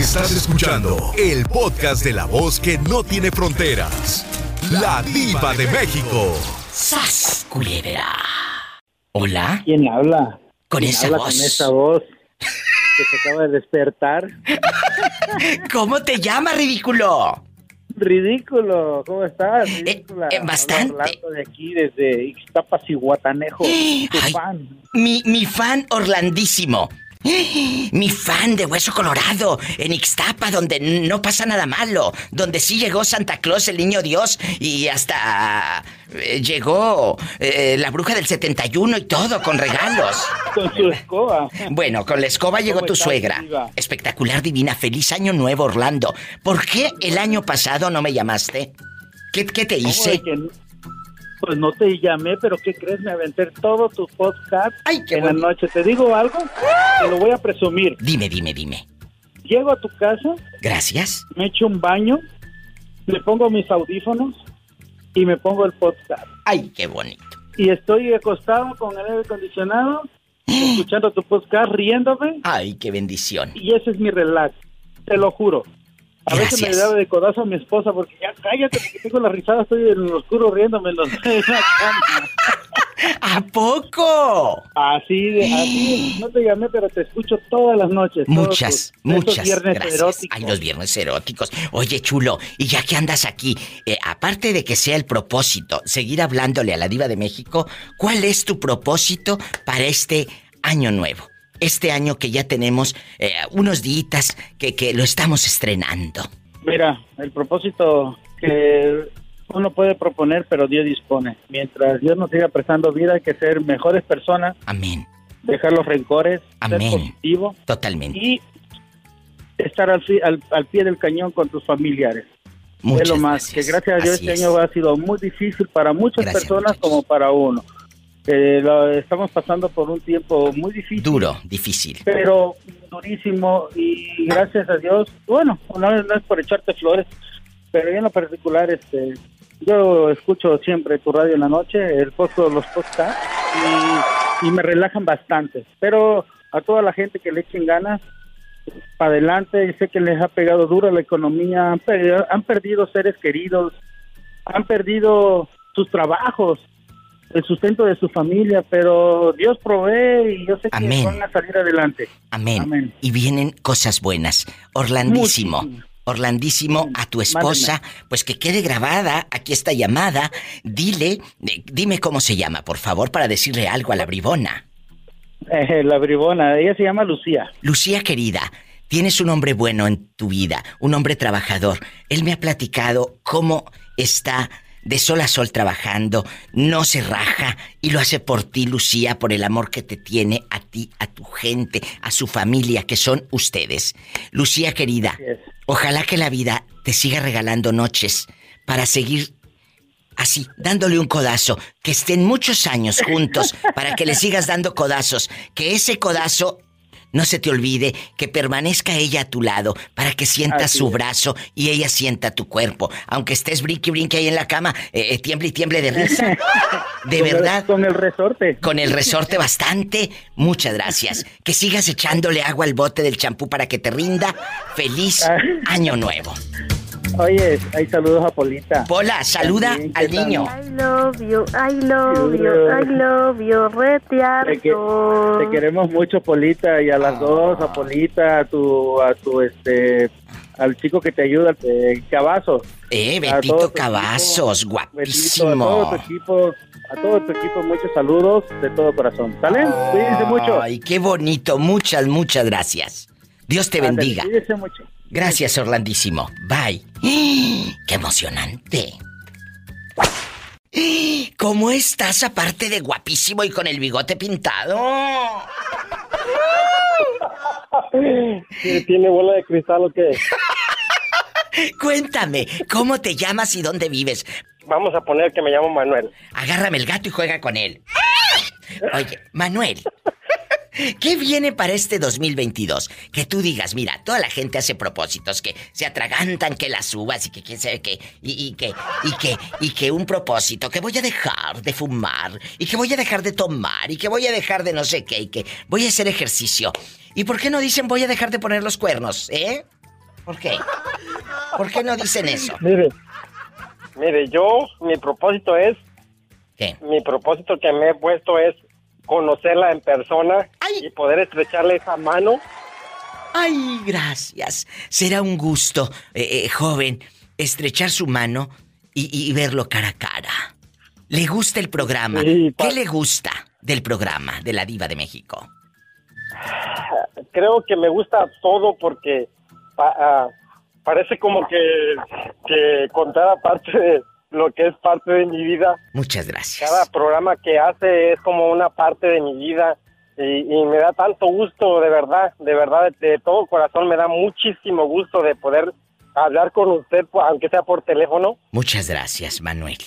Estás escuchando el podcast de la voz que no tiene fronteras. La diva de México. ¡Sas, culebra! ¿Hola? ¿Quién habla? Con ¿Quién esa habla voz. Con esa voz que se acaba de despertar. ¿Cómo te llamas, ridículo? Ridículo, ¿cómo estás? Ridícula. eh, bastante. Habla Orlando de aquí desde Ixtapas y Guatanejo. Tu Ay, fan. Mi, mi fan Orlandísimo. Mi fan de Hueso Colorado, en Ixtapa, donde no pasa nada malo, donde sí llegó Santa Claus, el niño Dios, y hasta eh, llegó eh, la bruja del 71 y todo, con regalos. Con su escoba. Bueno, con la escoba llegó ¿Cómo tu suegra. Espectacular, divina. Feliz año nuevo, Orlando. ¿Por qué el año pasado no me llamaste? ¿Qué, qué te ¿Cómo hice? Pues no te llamé, pero ¿qué crees? Me aventé todo tu podcast Ay, qué en la noche. ¿Te digo algo? Te lo voy a presumir. Dime, dime, dime. Llego a tu casa, Gracias. me echo un baño, me pongo mis audífonos y me pongo el podcast. Ay, qué bonito. y estoy acostado con el aire acondicionado, escuchando tu podcast, riéndome, Ay, qué bendición. y ese es mi relax, te lo juro. A veces me Gracias. da de codazo a mi esposa porque ya cállate, porque tengo la risada, estoy en el oscuro riéndome en, la cama. ¿A poco? Así, de, así, no te llamé, pero te escucho todas las noches. Muchas, tus- muchas viernes gracias. eróticos. Ay, los viernes eróticos. Oye, chulo, y ya que andas aquí, eh, aparte de que sea el propósito seguir hablándole a la diva de México, ¿cuál es tu propósito para este año nuevo? Este año que ya tenemos eh, unos días que, que lo estamos estrenando. Mira, el propósito que uno puede proponer, pero Dios dispone. Mientras Dios nos siga prestando vida, hay que ser mejores personas, Amén. dejar los rencores, Amén. ser positivo Totalmente. y estar al, fi- al, al pie del cañón con tus familiares. Muchas es lo más, gracias. que gracias a Dios Así este es. año ha sido muy difícil para muchas Gracias, personas muchachos. como para uno. Eh, lo- estamos pasando por un tiempo muy difícil. Duro, difícil. Pero durísimo y gracias a Dios, bueno, no, no es por echarte flores, pero yo en lo particular, este, yo escucho siempre tu radio en la noche, el posto, los podcasts y, y me relajan bastante. Pero a toda la gente que le echen ganas, para adelante, sé que les ha pegado duro la economía, han perdido, han perdido seres queridos, han perdido sus trabajos, el sustento de su familia, pero Dios provee y yo sé que Amén. van a salir adelante. Amén. Amén. Y vienen cosas buenas. Orlandísimo. Orlandísimo a tu esposa, pues que quede grabada aquí esta llamada. Dile, eh, dime cómo se llama, por favor, para decirle algo a la bribona. Eh, la bribona, ella se llama Lucía. Lucía querida, tienes un hombre bueno en tu vida, un hombre trabajador. Él me ha platicado cómo está de sol a sol trabajando, no se raja y lo hace por ti, Lucía, por el amor que te tiene a ti, a tu gente, a su familia, que son ustedes. Lucía querida, ojalá que la vida te siga regalando noches para seguir así, dándole un codazo, que estén muchos años juntos para que le sigas dando codazos, que ese codazo no se te olvide, que permanezca ella a tu lado para que sientas Así su es. brazo y ella sienta tu cuerpo, aunque estés brinque brinque ahí en la cama, eh, eh, tiemble y tiemble de risa. De Con el- verdad. con el resorte. Con el resorte bastante. Muchas gracias. Que sigas echándole agua al bote del champú para que te rinda. Feliz Ah. año nuevo. Oye, hay saludos a Polita. Pola, saluda También, ¿qué al niño. I love you, I love you, I love you, Te, que- reteardo. te queremos mucho, Polita, y a las Ah. dos, a Polita, a tu, a tu, este, al chico que te ayuda, eh, Cavazos. Eh, todo Betito Cavazos, Betito, a todo tu guapísimo. equipo, a todo tu equipo, muchos saludos de todo corazón. ¿Sale? Cuídense mucho. Ay, qué bonito. Muchas, muchas gracias. Dios te Ándale, bendiga. Cuídense mucho. Gracias, Orlandísimo. Bye. ¡Qué emocionante! ¿Cómo estás aparte de guapísimo y con el bigote pintado? ¿Tiene bola de cristal o qué? Cuéntame, ¿cómo te llamas y dónde vives? Vamos a poner que me llamo Manuel. Agárrame el gato y juega con él. Oye, Manuel, ¿qué viene para este 2022? Que tú digas, mira, toda la gente hace propósitos, que se atragantan, que las uvas y que quién sabe qué, y, y que, y que, y que un propósito, que voy a dejar de fumar, y que voy a dejar de tomar, y que voy a dejar de no sé qué, y que voy a hacer ejercicio. ¿Y por qué no dicen voy a dejar de poner los cuernos, eh? ¿Por qué? ¿Por qué no dicen eso? Mire, mire, yo, mi propósito es, ¿Qué? mi propósito que me he puesto es conocerla en persona Ay. y poder estrecharle esa mano. Ay, gracias. Será un gusto, eh, eh, joven, estrechar su mano y, y verlo cara a cara. ¿Le gusta el programa? Sí, ¿Qué le gusta del programa de la Diva de México? Creo que me gusta todo porque pa- ah, parece como que, que contara parte de lo que es parte de mi vida. Muchas gracias. Cada programa que hace es como una parte de mi vida y, y me da tanto gusto, de verdad, de verdad, de, de todo corazón, me da muchísimo gusto de poder hablar con usted, aunque sea por teléfono. Muchas gracias, Manuel.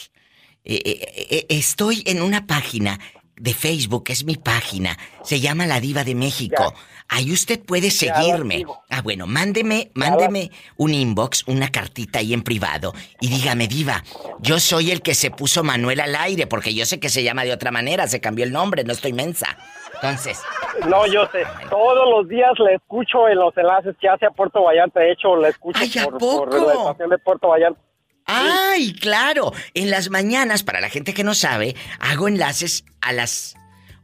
Eh, eh, eh, estoy en una página de Facebook, es mi página. Se llama La Diva de México. Ahí usted puede seguirme. Ah, bueno, mándeme, mándeme un inbox, una cartita ahí en privado y dígame, Diva, yo soy el que se puso Manuel al aire, porque yo sé que se llama de otra manera, se cambió el nombre, no estoy mensa. Entonces, No, yo sé, todos los días le escucho en los enlaces que hace a Puerto Vallarta, de hecho, le escucho Ay, ¿a por, por la estación de Puerto Vallarta. ¡Ay, claro! En las mañanas, para la gente que no sabe, hago enlaces a las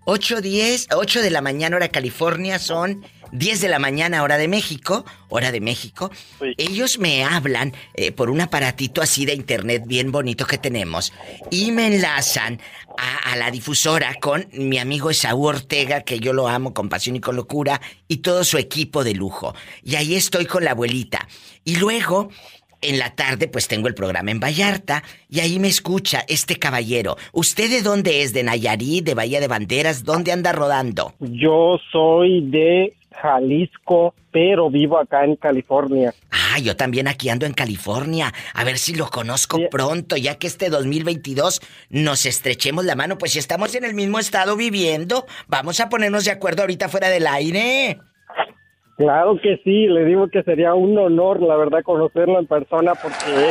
8, 10, 8 de la mañana hora California, son 10 de la mañana hora de México, hora de México. Sí. Ellos me hablan eh, por un aparatito así de internet bien bonito que tenemos y me enlazan a, a la difusora con mi amigo Esaú Ortega, que yo lo amo con pasión y con locura, y todo su equipo de lujo. Y ahí estoy con la abuelita. Y luego en la tarde, pues tengo el programa en Vallarta y ahí me escucha este caballero. ¿Usted de dónde es? ¿De Nayarit? ¿De Bahía de Banderas? ¿Dónde anda rodando? Yo soy de Jalisco, pero vivo acá en California. Ah, yo también aquí ando en California. A ver si lo conozco Sí. pronto, ya que este 2022 nos estrechemos la mano. Pues si estamos en el mismo estado viviendo, vamos a ponernos de acuerdo ahorita fuera del aire. Claro que sí, le digo que sería un honor, la verdad, conocerla en persona porque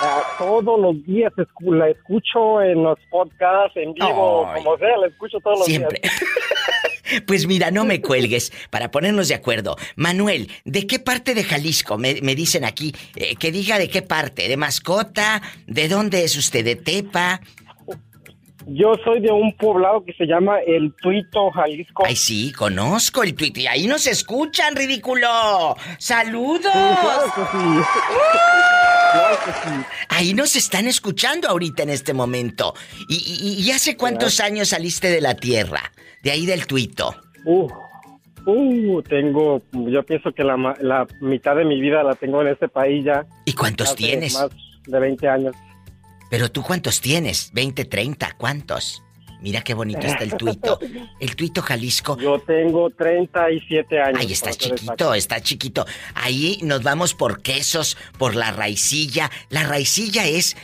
ah, todos los días escu- la escucho en los podcasts, en vivo, Ay. como sea, la escucho todos los Siempre. días. Pues mira, no me cuelgues para ponernos de acuerdo. Manuel, ¿de qué parte de Jalisco? Me, me dicen aquí, eh, que diga de qué parte, de mascota, ¿de dónde es usted? ¿De Tepa? Yo soy de un poblado que se llama El Tuito, Jalisco. Ay, sí, conozco el tuit y ahí nos escuchan, ridículo. ¡Saludos! Sí, claro que sí. claro que sí. Ahí nos están escuchando ahorita en este momento. ¿Y, y- y hace cuántos años saliste de la Tierra? De ahí del tuito. Uh, uh, tengo, yo pienso que la, la mitad de mi vida la tengo en este país ya. ¿Y cuántos hace tienes? Más de 20 años. Pero tú cuántos tienes? ¿20, 30? ¿Cuántos? Mira qué bonito está el tuito. El tuito Jalisco. Yo tengo 37 años. Ahí está chiquito, está chiquito. Ahí nos vamos por quesos, por la raicilla. La raicilla es,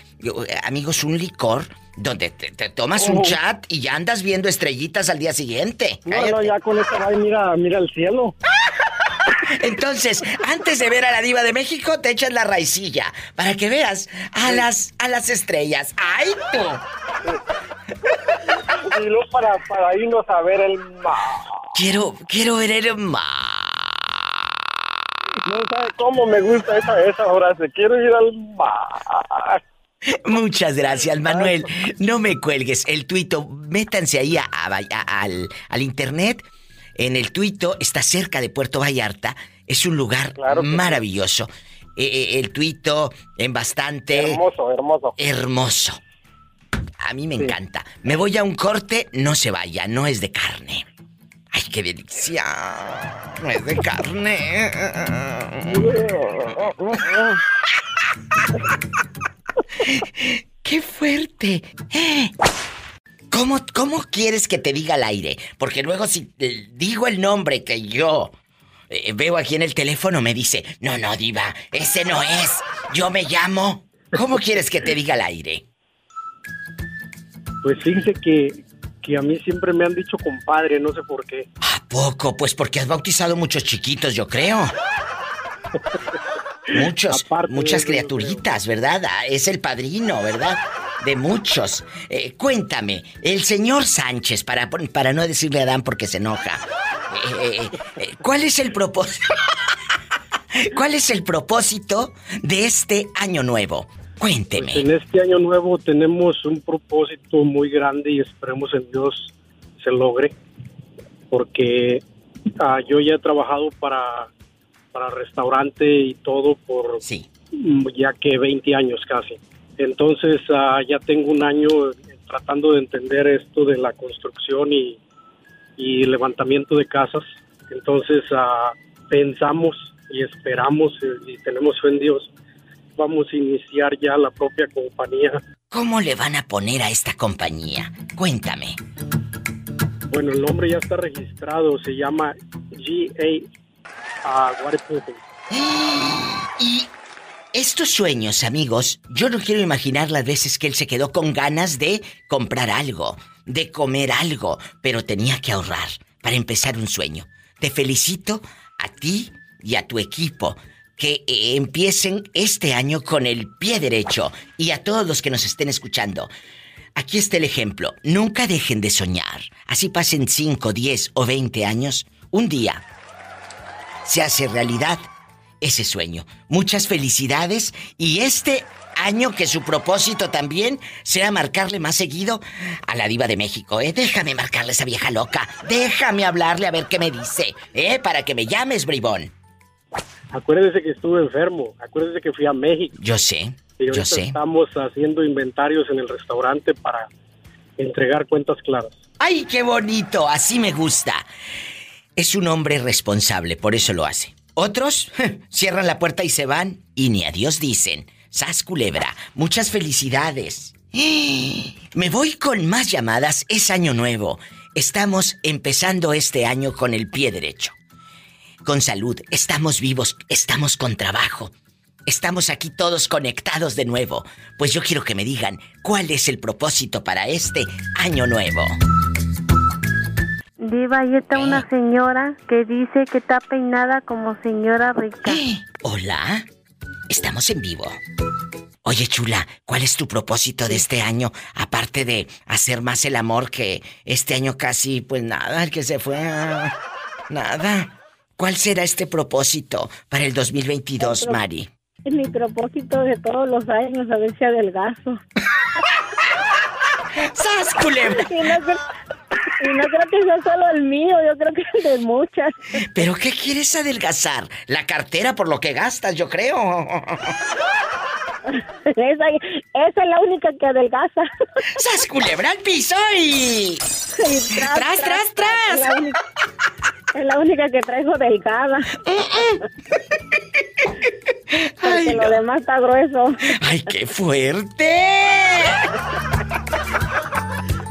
amigos, un licor donde te, te tomas un chat y ya andas viendo estrellitas al día siguiente. No, no, ya con y mira, mira el cielo. Entonces, antes de ver a la diva de México, te echas la raicilla para que veas a las a las estrellas. ¡Ay, tú! Y luego para, para irnos a ver el mar. Quiero, quiero ver el mar. No sabe cómo me gusta esa, esa frase. Quiero ir al mar. Muchas gracias, Manuel. No me cuelgues. El tuito, métanse ahí a- a- a- al, al internet. En el tuito está cerca de Puerto Vallarta. Es un lugar Claro que sí. maravilloso. Eh, eh, el tuito en bastante Hermoso, hermoso. hermoso. A mí me Sí. encanta. Me voy a un corte, no se vaya, no es de carne. Ay, qué delicia. No es de carne. ¡Qué fuerte! ¡Eh! ¿Cómo, ¿Cómo quieres que te diga al aire? Porque luego si eh, digo el nombre que yo eh, veo aquí en el teléfono me dice, no, no, diva, ese no es. Yo me llamo. ¿Cómo quieres que te diga al aire? Pues fíjese que, que a mí siempre me han dicho compadre, no sé por qué. ¿A poco? Pues porque has bautizado muchos chiquitos, yo creo. Muchos, Aparte muchas criaturitas, ¿verdad? Ah, Es el padrino, ¿verdad? De muchos. Eh, cuéntame, el señor Sánchez, para, para no decirle a Adán porque se enoja. eh, eh, eh, ¿Cuál es el propósito? ¿Cuál es el propósito de este año nuevo? Cuénteme. Pues en este año nuevo tenemos un propósito muy grande y esperemos en Dios se logre, porque ah, yo ya he trabajado para, para restaurante y todo por sí. ya que 20 años casi. Entonces ah, ya tengo un año tratando de entender esto de la construcción y, y levantamiento de casas. Entonces ah, pensamos y esperamos y tenemos fe en Dios vamos a iniciar ya la propia compañía. ¿Cómo le van a poner a esta compañía? Cuéntame. Bueno, el nombre ya está registrado, se llama GA uh, Y estos sueños, amigos, yo no quiero imaginar las veces que él se quedó con ganas de comprar algo, de comer algo, pero tenía que ahorrar para empezar un sueño. Te felicito a ti y a tu equipo que eh, empiecen este año con el pie derecho y a todos los que nos estén escuchando. Aquí está el ejemplo. Nunca dejen de soñar. Así pasen 5, 10 o 20 años. Un día se hace realidad ese sueño. Muchas felicidades y este año que su propósito también sea marcarle más seguido a la diva de México, ¿eh? Déjame marcarle a esa vieja loca. Déjame hablarle a ver qué me dice, ¿eh? Para que me llames, bribón. Acuérdese que estuve enfermo. Acuérdese que fui a México. Yo sé. Y yo sé. Estamos haciendo inventarios en el restaurante para entregar cuentas claras. ¡Ay, qué bonito! Así me gusta. Es un hombre responsable, por eso lo hace. Otros cierran la puerta y se van y ni adiós dicen. Sas culebra, muchas felicidades. Me voy con más llamadas, es año nuevo. Estamos empezando este año con el pie derecho con salud, estamos vivos, estamos con trabajo. Estamos aquí todos conectados de nuevo. Pues yo quiero que me digan cuál es el propósito para este año nuevo. Diva, ahí está una señora que dice que está peinada como señora rica. Hola, estamos en vivo. Oye, chula, ¿cuál es tu propósito de este año? Aparte de hacer más el amor que este año casi, pues nada, el que se fue. Nada. ¿Cuál será este propósito para el 2022, Mari? Es mi propósito de todos los años, a ver si adelgazo. ¡Sas, culebra! Y no, creo, que sea solo el mío, yo creo que es de muchas. ¿Pero qué quieres adelgazar? La cartera por lo que gastas, yo creo. Esa, esa es la única que adelgaza. ¡Sas, culebra al piso y... tras, tras! tras, es la única que traigo delgada. Porque lo demás está grueso. ¡Ay, qué fuerte!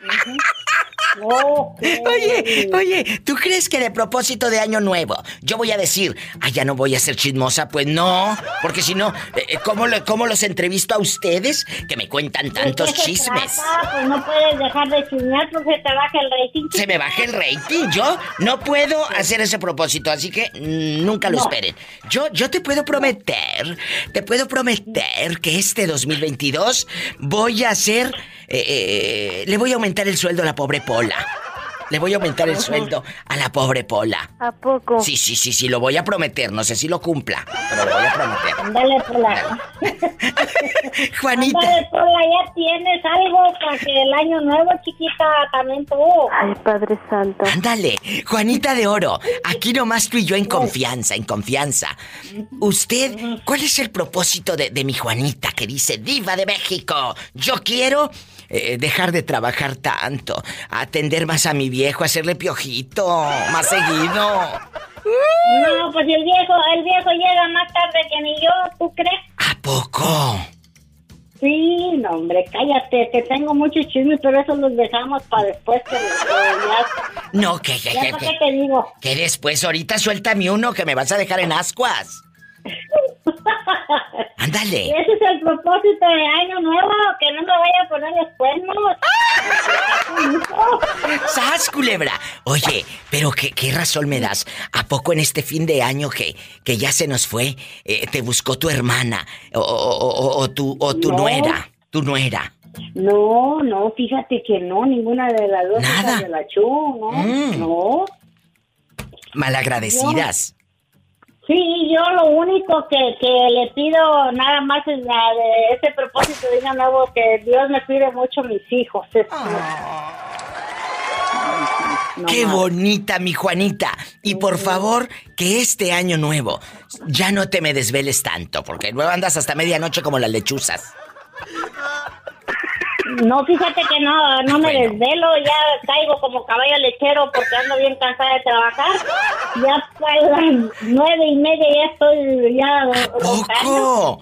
Oye, oye, ¿tú crees que de propósito de año nuevo yo voy a decir, ay, ya no voy a ser chismosa? Pues no, porque si no, eh, eh, ¿cómo, ¿cómo, los entrevisto a ustedes que me cuentan tantos chismes? pues no puedes dejar de chismear porque te baja el rating. Se me baja el rating, yo no puedo hacer ese propósito, así que nunca lo esperen. Yo, yo te puedo prometer, te puedo prometer que este 2022 voy a hacer eh, eh, le voy a aumentar el sueldo a la pobre Pola. Le voy a aumentar el sueldo a la pobre Pola. ¿A poco? Sí, sí, sí, sí, lo voy a prometer. No sé si lo cumpla, pero lo voy a prometer. Dale, Pola. Juanita. Dale, Pola, ya tienes algo para que el año nuevo, chiquita, también tú. Ay, Padre Santo. Ándale, Juanita de Oro. Aquí nomás tú y yo en confianza, en confianza. Usted, ¿cuál es el propósito de, de mi Juanita que dice Diva de México? Yo quiero eh, dejar de trabajar tanto, atender más a mi viejo, hacerle piojito más seguido. No, pues el viejo, el viejo llega más tarde que ni yo, ¿tú crees? ¿A poco? Sí, no, hombre, cállate, te tengo muchos chismes, pero eso los dejamos para después que, ya... No, que, que, que, que, te digo. Que después, ahorita suéltame uno que me vas a dejar en ascuas. Ándale. Ese es el propósito de año nuevo, que no me vaya a poner los cuernos. ¡Sas, culebra! Oye, pero qué, qué, razón me das. ¿A poco en este fin de año que, que ya se nos fue, eh, te buscó tu hermana o, o, o, tu, o tu nuera? Tu nuera. No, no, fíjate que no, ninguna de las dos Nada. de la Chu, no, Mm. no. malagradecidas. Sí, yo lo único que, que le pido nada más es la de ese propósito de año nuevo que Dios me cuide mucho mis hijos. Es- no Qué más. bonita, mi Juanita. Y por favor, que este año nuevo ya no te me desveles tanto, porque luego andas hasta medianoche como las lechuzas. No, fíjate que no, no me Bueno. desvelo, ya caigo como caballo lechero porque ando bien cansada de trabajar. Ya para las nueve y media ya estoy ya. ¡Poco!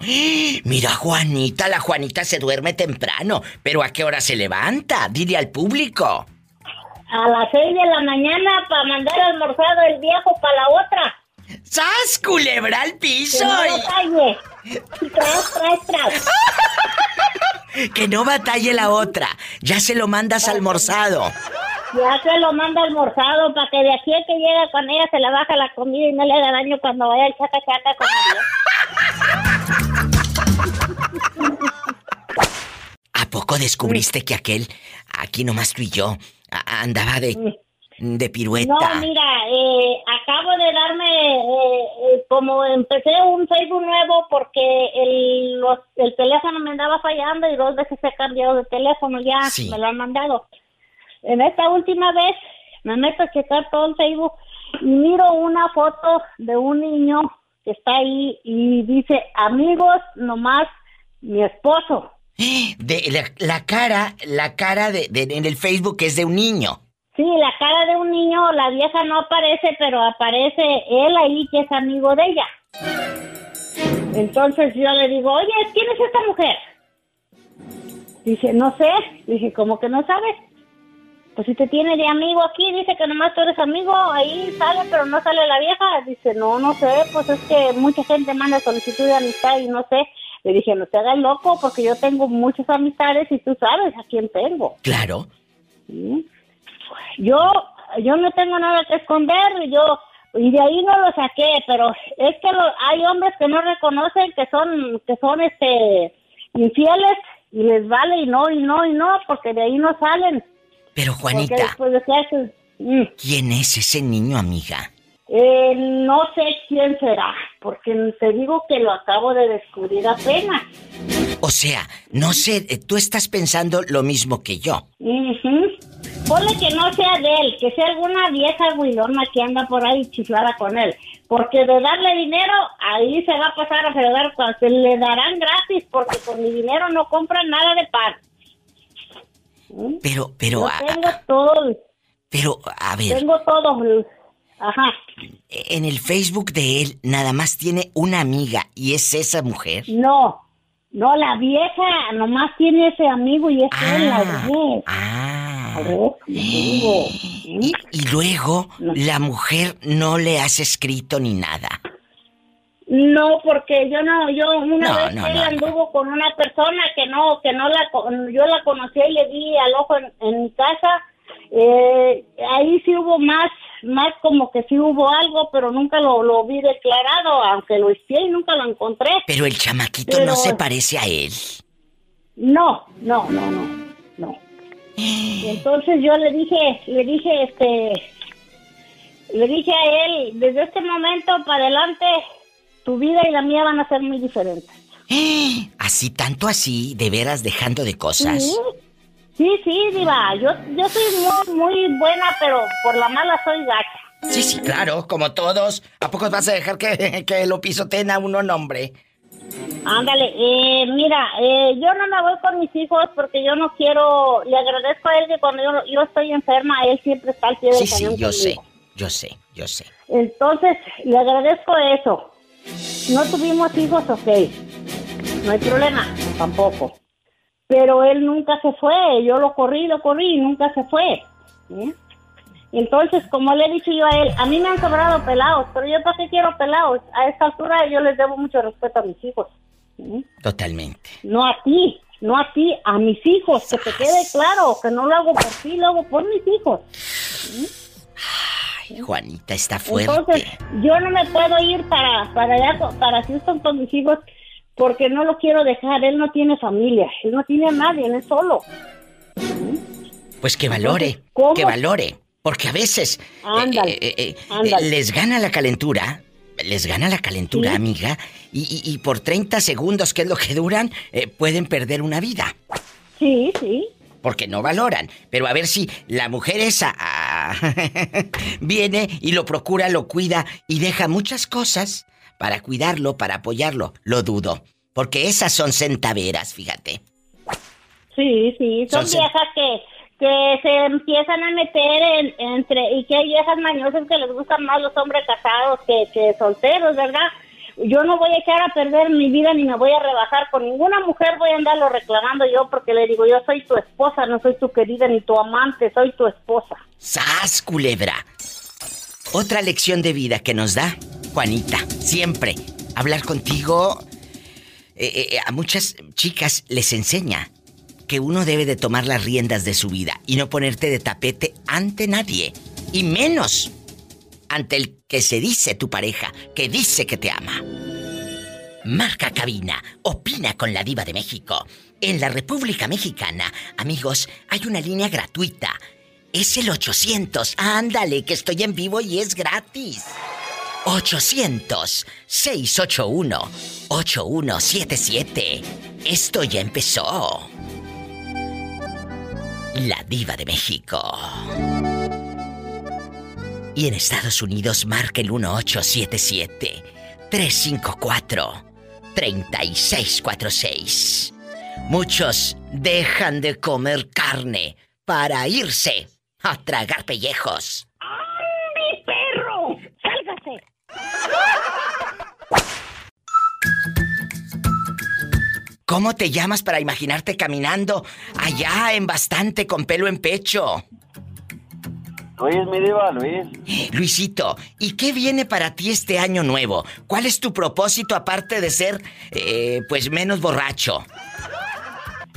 Mira, Juanita, la Juanita se duerme temprano, pero ¿a qué hora se levanta? Dile al público. A las seis de la mañana para mandar almorzado el viejo para la otra. ¡Sas, culebra al Que piso! no. Tras, tras, tras. Y que no batalle la otra. Ya se lo mandas almorzado. Ya se lo manda almorzado para que de aquí a que llega con ella se le baja la comida y no le haga daño cuando vaya el chaca chaca con la vieja. ¿A poco descubriste que aquel, aquí nomás tú y yo, andaba de, de pirueta? No, mira, eh, acabo de darme, eh, eh, como empecé un Facebook nuevo porque el, los- el teléfono me andaba fallando y dos veces he cambiado de teléfono, ya Sí. me lo han mandado. En esta última vez me meto a checar todo el Facebook y miro una foto de un niño que está ahí y dice, amigos, nomás mi esposo. De la, la cara, la cara de, de- en el Facebook es de un niño. Sí, la cara de un niño, la vieja no aparece, pero aparece él ahí que es amigo de ella. Entonces yo le digo, oye, ¿quién es esta mujer? Dice, no sé. Dije, ¿cómo que no sabes? Pues si te tiene de amigo aquí, dice que nomás tú eres amigo, ahí sale, pero no sale la vieja. Dice, no, no sé, pues es que mucha gente manda solicitud de amistad y no sé. Le dije, no te hagas loco, porque yo tengo muchas amistades y tú sabes a quién tengo. Claro. ¿sí? Yo, yo no tengo nada que esconder, yo, y de ahí no lo saqué, pero es que lo- hay hombres que no reconocen que son, que son este, infieles y les vale y no, y no, y no, porque de ahí no salen. Pero Juanita, de mm, ¿quién es ese niño, amiga? eh, no sé quién será, porque te digo que lo acabo de descubrir apenas. O sea, no sé, eh, tú estás pensando lo mismo que yo. Ponle que no sea de él, que sea alguna vieja guilona que anda por ahí chiflada con él. Porque de darle dinero, ahí se va a pasar a fregar cuando se le darán gratis, porque con mi dinero no compran nada de pan. Pero, pero, Yo a- tengo todo, pero, a ver, tengo todo. Ajá. en el Facebook de él nada más tiene una amiga y es esa mujer. No, no, la vieja nomás tiene ese amigo y es él, la vez. ah. A ver, como te digo. Y, y luego la mujer no le has escrito ni nada. No, porque yo no, yo una No, vez no, él anduvo con una persona que no, que no la, yo la conocí y le di al ojo en, en mi casa. Eh, ahí sí hubo más, más como que sí hubo algo, pero nunca lo, lo vi declarado, aunque lo espié y nunca lo encontré. Pero el chamaquito Pero- no se parece a él. No, no, no, no, no. Y entonces yo le dije, le dije, este, le dije a él, desde este momento para adelante, tu vida y la mía van a ser muy diferentes. Así, tanto así, de veras dejando de cosas. Sí, sí, sí, diva, yo, yo soy muy, muy buena, pero por la mala soy gacha. Sí, sí, claro, como todos. ¿A poco vas a dejar que, que lo pisoteen a uno, nombre? Ándale, eh, mira, eh, yo no me voy con mis hijos porque yo no quiero, le agradezco a él que cuando yo, yo estoy enferma, él siempre está al pie del Sí, sí, yo sé, yo sé, yo sé. Entonces, le agradezco eso. No tuvimos hijos, ok. No hay problema, tampoco. Pero él nunca se fue. Yo lo corrí, lo corrí y nunca se fue. ¿sí? Entonces, como le he dicho yo a él, a mí me han sobrado pelados, pero yo para qué quiero pelados. A esta altura yo les debo mucho respeto a mis hijos. ¿sí? Totalmente. No a ti, no a ti, a mis hijos. Que te quede claro que no lo hago por ti, lo hago por mis hijos. Ay, Juanita está fuerte. Entonces, yo no me puedo ir para, para allá, para Houston con mis hijos, porque no lo quiero dejar. Él no tiene familia, él no tiene a nadie, él es solo. Pues que valore, ¿cómo? que valore. Porque a veces Ándale, eh, eh, eh, ándale. les gana la calentura, les gana la calentura, Sí. amiga, y, y- y por 30 segundos, que es lo que duran, eh, pueden perder una vida. Sí, sí. Porque no valoran. Pero a ver si la mujer esa ah, viene y lo procura, lo cuida y deja muchas cosas para cuidarlo, para apoyarlo. Lo dudo. Porque esas son centaveras, fíjate. Sí, sí, son viejas que, que se empiezan a meter en, entre, y que hay viejas mañosas que les gustan más los hombres casados que, que solteros, ¿verdad? Yo no voy a echar a perder mi vida ni me voy a rebajar con ninguna mujer, voy a andarlo reclamando yo porque le digo, yo soy tu esposa, no soy tu querida ni tu amante, soy tu esposa. ¡Sas, culebra! Otra lección de vida que nos da Juanita. Siempre. Hablar contigo eh, eh, a muchas chicas les enseña que uno debe de tomar las riendas de su vida y no ponerte de tapete ante nadie. Y menos ante el que se dice tu pareja, que dice que te ama. Marca cabina, opina con la diva de México. En la República Mexicana, amigos, hay una línea gratuita. Es el 800. Ándale, que estoy en vivo y es gratis. 800-681-8177. Esto ya empezó. La diva de México. Y en Estados Unidos marca el 1877-354-3646. Muchos dejan de comer carne para irse a tragar pellejos. ¿Cómo te llamas para imaginarte caminando allá en bastante con pelo en pecho? Luis, mi diva, Luis. Luisito, ¿y qué viene para ti este año nuevo? ¿Cuál es tu propósito aparte de ser, eh, pues, menos borracho?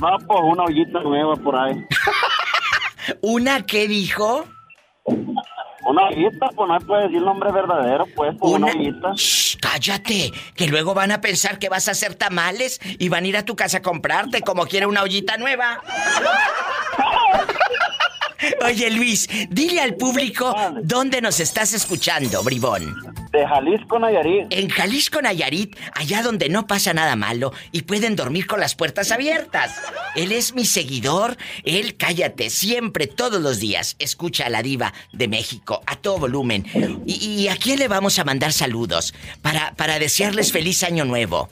No, pues una ollita nueva por ahí. ¿Una qué dijo? Una ollita, pues no puede decir nombre verdadero, pues, una, Una... ollita. Shh, cállate, que luego van a pensar que vas a hacer tamales y van a ir a tu casa a comprarte como quiere una ollita nueva. Oye Luis, dile al público dónde nos estás escuchando, bribón. De Jalisco, Nayarit. En Jalisco, Nayarit, allá donde no pasa nada malo y pueden dormir con las puertas abiertas. Él es mi seguidor. Él, cállate, siempre, todos los días, escucha a la diva de México a todo volumen. ¿Y, y a quién le vamos a mandar saludos para, para desearles feliz año nuevo?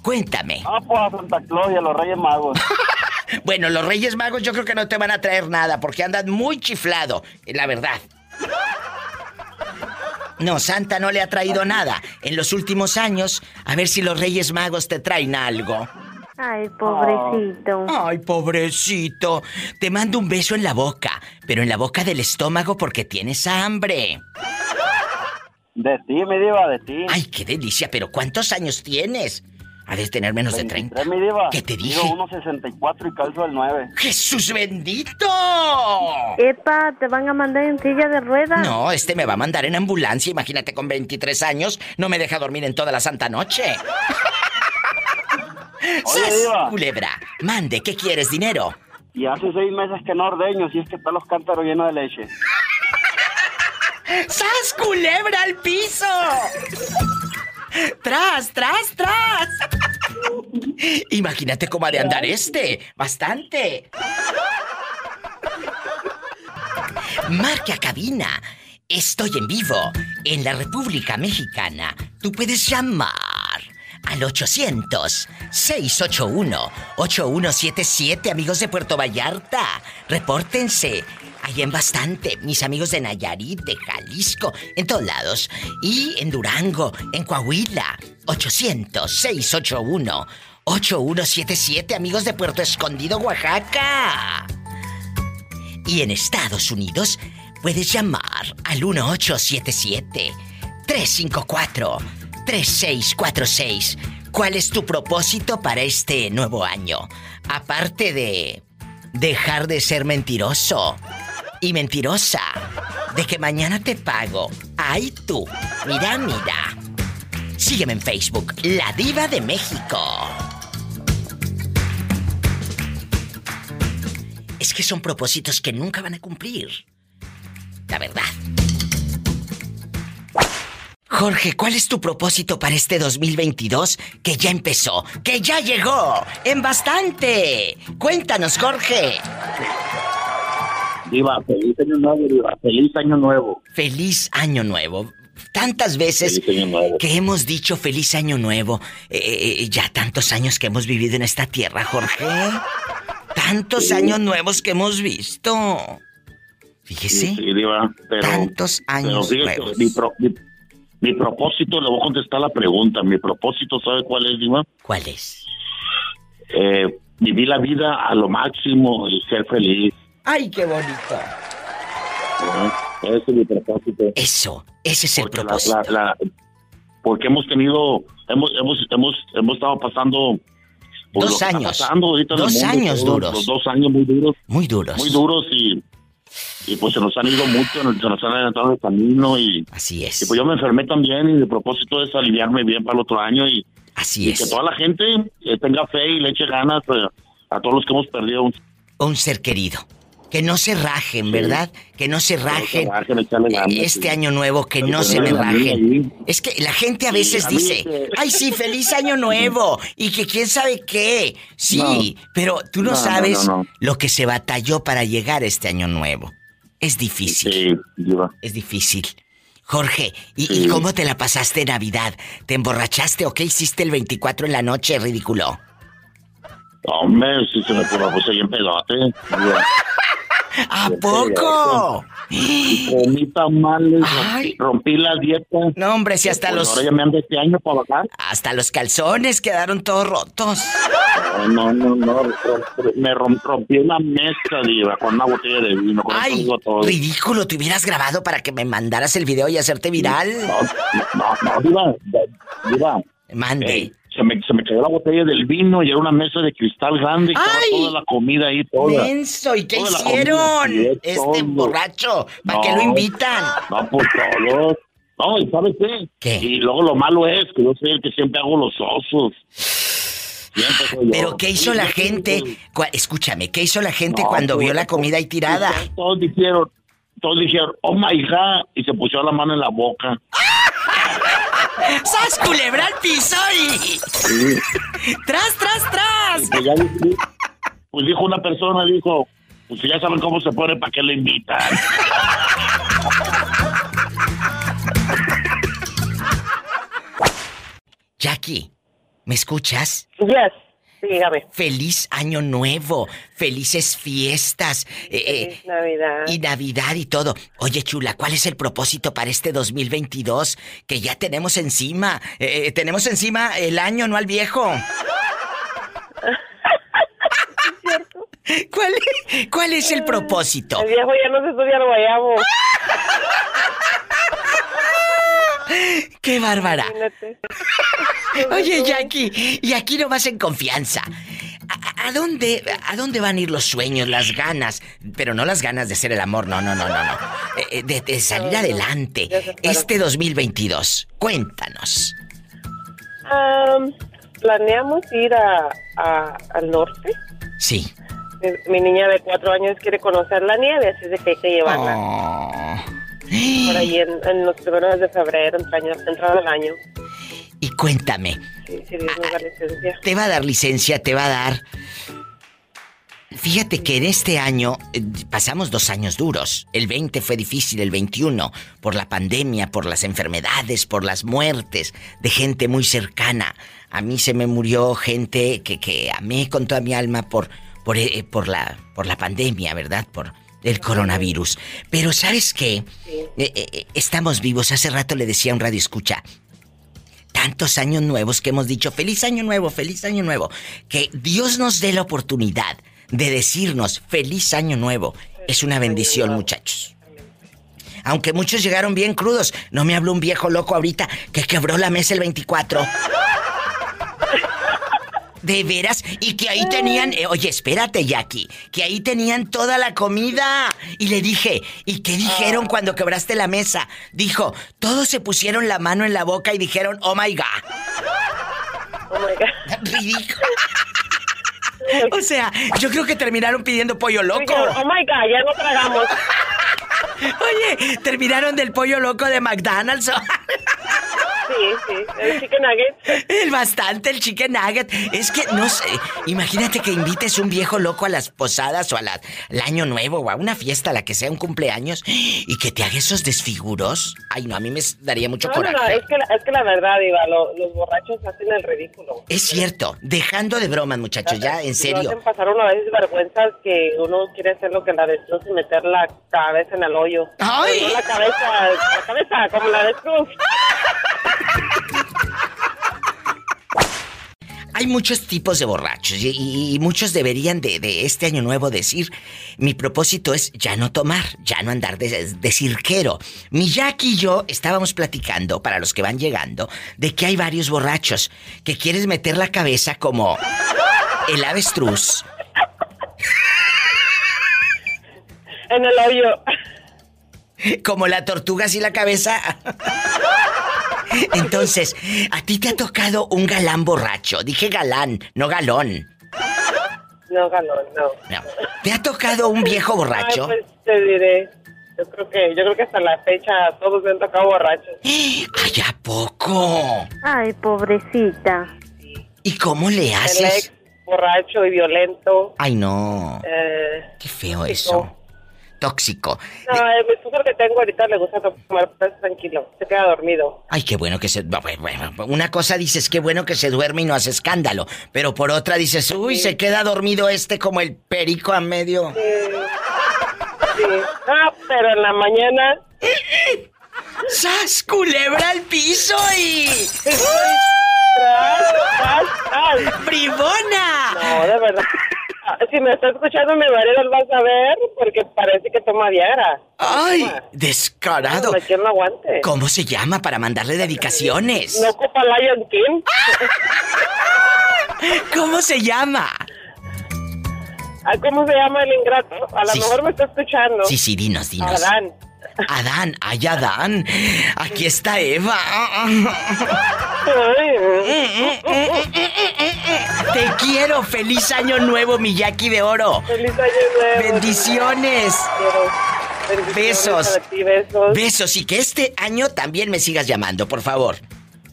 Cuéntame. Ah, pues a Santa Claus y a los Reyes Magos. Bueno, los Reyes Magos yo creo que no te van a traer nada porque andan muy chiflado, la verdad. No, Santa no le ha traído nada en los últimos años. A ver si los Reyes Magos te traen algo. Ay, pobrecito. Ay, pobrecito. Te mando un beso en la boca, pero en la boca del estómago porque tienes hambre. De ti, mi diva, de ti. Ay, qué delicia, pero ¿cuántos años tienes? Ha de tener menos de 30. 23, mi diva. ¿Qué te dije? Mido 1.64 y calzo el 9. ¡Jesús bendito! Epa, te van a mandar en silla de ruedas. No, este me va a mandar en ambulancia. Imagínate, con 23 años no me deja dormir en toda la santa noche. Oye, ¡Sas, diva. culebra! Mande, ¿qué quieres? ¿Dinero? Y hace seis meses que no ordeño, si es que están los cántaros llenos de leche. ¡Sas, culebra al piso! ¡Tras, tras, tras! Imagínate cómo ha de andar este. Bastante. Marca cabina. Estoy en vivo en la República Mexicana. Tú puedes llamar al 800-681-8177, amigos de Puerto Vallarta. Repórtense. Hay en bastante, mis amigos de Nayarit, de Jalisco, en todos lados. Y en Durango, en Coahuila. 800-681-8177, amigos de Puerto Escondido, Oaxaca. Y en Estados Unidos puedes llamar al 1877-354-3646. ¿Cuál es tu propósito para este nuevo año? Aparte de dejar de ser mentiroso y mentirosa, de que mañana te pago. ¡Ay tú! Mira, mira. Sígueme en Facebook, La Diva de México. Es que son propósitos que nunca van a cumplir. la verdad. Jorge, ¿cuál es tu propósito para este 2022 que ya empezó, que ya llegó en bastante? Cuéntanos, Jorge. Diva, feliz año nuevo, Diva. Feliz año nuevo. Feliz año nuevo. Tantas veces que hemos dicho feliz año nuevo. Eh, eh, ya tantos años que hemos vivido en esta tierra, Jorge. Tantos años nuevos que hemos visto. Fíjese. Sí, Diva, pero... Tantos años pero fíjate, nuevos. mi, pro- mi- mi propósito, le voy a contestar la pregunta. Mi propósito, ¿sabe cuál es, Diva? ¿Cuál es? Eh, vivir la vida a lo máximo y ser feliz. ¡Ay, qué bonito! ¿no? Ese es mi propósito. Eso, ese es el Porque propósito. la- la- porque hemos tenido, hemos, hemos, hemos, hemos estado pasando pues, Dos años. pasando ahorita en el Dos mundo, años todos duros. Los dos años muy duros, Muy duros. muy duros y, y pues se nos han ido mucho, se nos han adelantado el camino y, Así es. y pues yo me enfermé también y mi propósito es aliviarme bien para el otro año y, Así y es. que toda la gente eh, tenga fe y le eche ganas a todos los que hemos perdido un ser querido. Que no se rajen, ¿verdad? Que no se rajen. ganas, Este año nuevo, que no se me rajen. Es que la gente a veces dice, este- ay sí, feliz año nuevo. Y que quién sabe qué. Sí, pero tú no, sabes lo que se batalló para llegar a este año nuevo. Es difícil. Es difícil. Jorge, ¿y, y cómo te la pasaste en Navidad? ¿Te emborrachaste o qué hiciste el 24 en la noche, ridículo? Hombre, si se me pone puse bien pedote. Diva. ¿A poco? Comí tamales, Ay. rompí, la dieta. No, hombre, si hasta Pues los Ahora ya me ando este año para bajar. hasta los calzones quedaron todos rotos. No, no, no. no, me rom- rompí una mezcla, diva, con una botella de vino. Con Ay, todo. ridículo, te hubieras grabado para que me mandaras el video y hacerte viral. No, no, no, diva. Diva. Mande. Se, me, se me cayó la botella del vino y era una mesa de cristal grande y estaba toda la comida ahí, toda. Menso, ¿y qué hicieron? comida, Este borracho, ¿para No. qué lo invitan? No, pues todos. No, ¿y sabes qué? ¿Qué? Y luego lo malo es que yo soy el que siempre hago los osos. Pero ¿qué hizo la gente? Escúchame, ¿qué hizo la gente No, cuando pues, vio la comida ahí tirada? Todos dijeron, todos dijeron, oh my god, y se pusieron la mano en la boca. ¡Sas culebra al piso y... Sí. ¡Tras, tras, tras! Pues ya pues dijo una persona, dijo, pues si ya saben cómo se pone, ¿para qué le invitan? Jackie, ¿me escuchas? Yes, dígame. Feliz año nuevo, felices fiestas. eh, eh, Navidad. Y Navidad y todo. Oye, chula, ¿cuál es el propósito para este 2022 que ya tenemos encima? Eh, eh, tenemos encima el año, no al viejo. ¿Cuál, ¿Cuál es el propósito? El viejo ya no se estudia el guayabo. ¡Qué bárbara! Oye, Jackie, y aquí no vas en confianza. ¿A, dónde, ¿A dónde van a ir los sueños, las ganas? Pero no las ganas de hacer el amor, no, no, no, no, no. Eh, eh, de, de salir adelante. Este 2022. Cuéntanos. Am, planeamos ir a, a- al norte. Sí. Mi, mi niña de cuatro años quiere conocer la nieve, así es de que hay que llevarla Oh. Por ahí en, en los primeros de febrero, entrado el año. Y cuéntame, Sí, si Dios nos da licencia. te va a dar licencia, te va a dar. Fíjate que en este año eh, pasamos dos años duros. El 20 fue difícil, el 21, por la pandemia, por las enfermedades, por las muertes de gente muy cercana. A mí se me murió gente que, que amé con toda mi alma por, por, eh, por, la, por la pandemia, ¿verdad? Por el coronavirus. Pero ¿sabes qué? Eh, eh, eh, estamos vivos. Hace rato le decía a un radio escucha, tantos años nuevos que hemos dicho, feliz año nuevo, feliz año nuevo. Que Dios nos dé la oportunidad de decirnos feliz año nuevo. Es una bendición, muchachos. Aunque muchos llegaron bien crudos, no me habló un viejo loco ahorita que quebró la mesa el 24. De veras, y que ahí tenían, eh, oye, espérate, Jackie, que ahí tenían toda la comida. Y le dije, ¿y qué dijeron cuando quebraste la mesa? Dijo, todos se pusieron la mano en la boca y dijeron, oh my God. Oh my God. Ridículo. O sea, yo creo que terminaron pidiendo pollo loco. Oh my God, ya no tragamos. Oye, terminaron del pollo loco de McDonald's. Sí, sí, el chicken nugget. El bastante, el chicken nugget. Es que, no sé, imagínate que invites un viejo loco a las posadas o a la- al año nuevo o a una fiesta, a la que sea un cumpleaños, y que te haga esos desfiguros. Ay, no, a mí me daría mucho No, no, coraje. no, es que, la- es que la verdad, lo- los borrachos hacen el ridículo. Es cierto, dejando de bromas, muchachos, ya, en serio. hacen pasar una vez vergüenzas que uno quiere hacer lo que la avestruz y meter la cabeza en el hoyo. ¡Ay! No la cabeza, la cabeza, como la avestruz. Hay muchos tipos de borrachos y, y- y muchos deberían de, de este año nuevo decir, mi propósito es ya no tomar, ya no andar de, de cirquero. Mi Jackie y yo estábamos platicando, para los que van llegando, de que hay varios borrachos que quieres meter la cabeza como el avestruz. En el hoyo. Como la tortuga así la cabeza. Entonces, a ti te ha tocado un galán borracho. Dije galán, no galón. No, galón, no. No. ¿Te ha tocado un viejo borracho? Ay, pues te diré. Yo creo que, yo creo que hasta la fecha todos me han tocado borrachos. ¡Ay, a poco! Ay, pobrecita. ¿Y cómo le El ex haces? borracho y violento. Ay, no. Eh, Qué feo eso. Tóxico. No, el esposo que tengo ahorita le gusta tomar tranquilo. Se queda dormido. Ay, qué bueno que se... no, bueno, bueno, Una cosa dices, qué bueno que se duerme y no hace escándalo. Pero por otra dices, uy, se queda dormido este como el perico a medio. Sí. Ah, pero en la mañana. ¡Sas, culebra al piso y... ¡Tras, tras, tras! ¡Bribona! No, de verdad. Si me está escuchando mi marido, él va a saber porque parece que toma Viagra. ¡Ay! Descarado. No, ¿Quién lo aguante? ¿Cómo se llama para mandarle dedicaciones? ¿No ocupa Lion King? ¿Cómo se llama? Ah, ¿Cómo se llama el ingrato? A lo Sí. mejor me está escuchando. Sí, sí, dinos, dinos. Adán. Adán, ay, Adán. Aquí está Eva. Te quiero. Feliz año nuevo, Miyaki de oro. Feliz año nuevo. Bendiciones. Besos. ti, besos. Besos y que este año también me sigas llamando, por favor.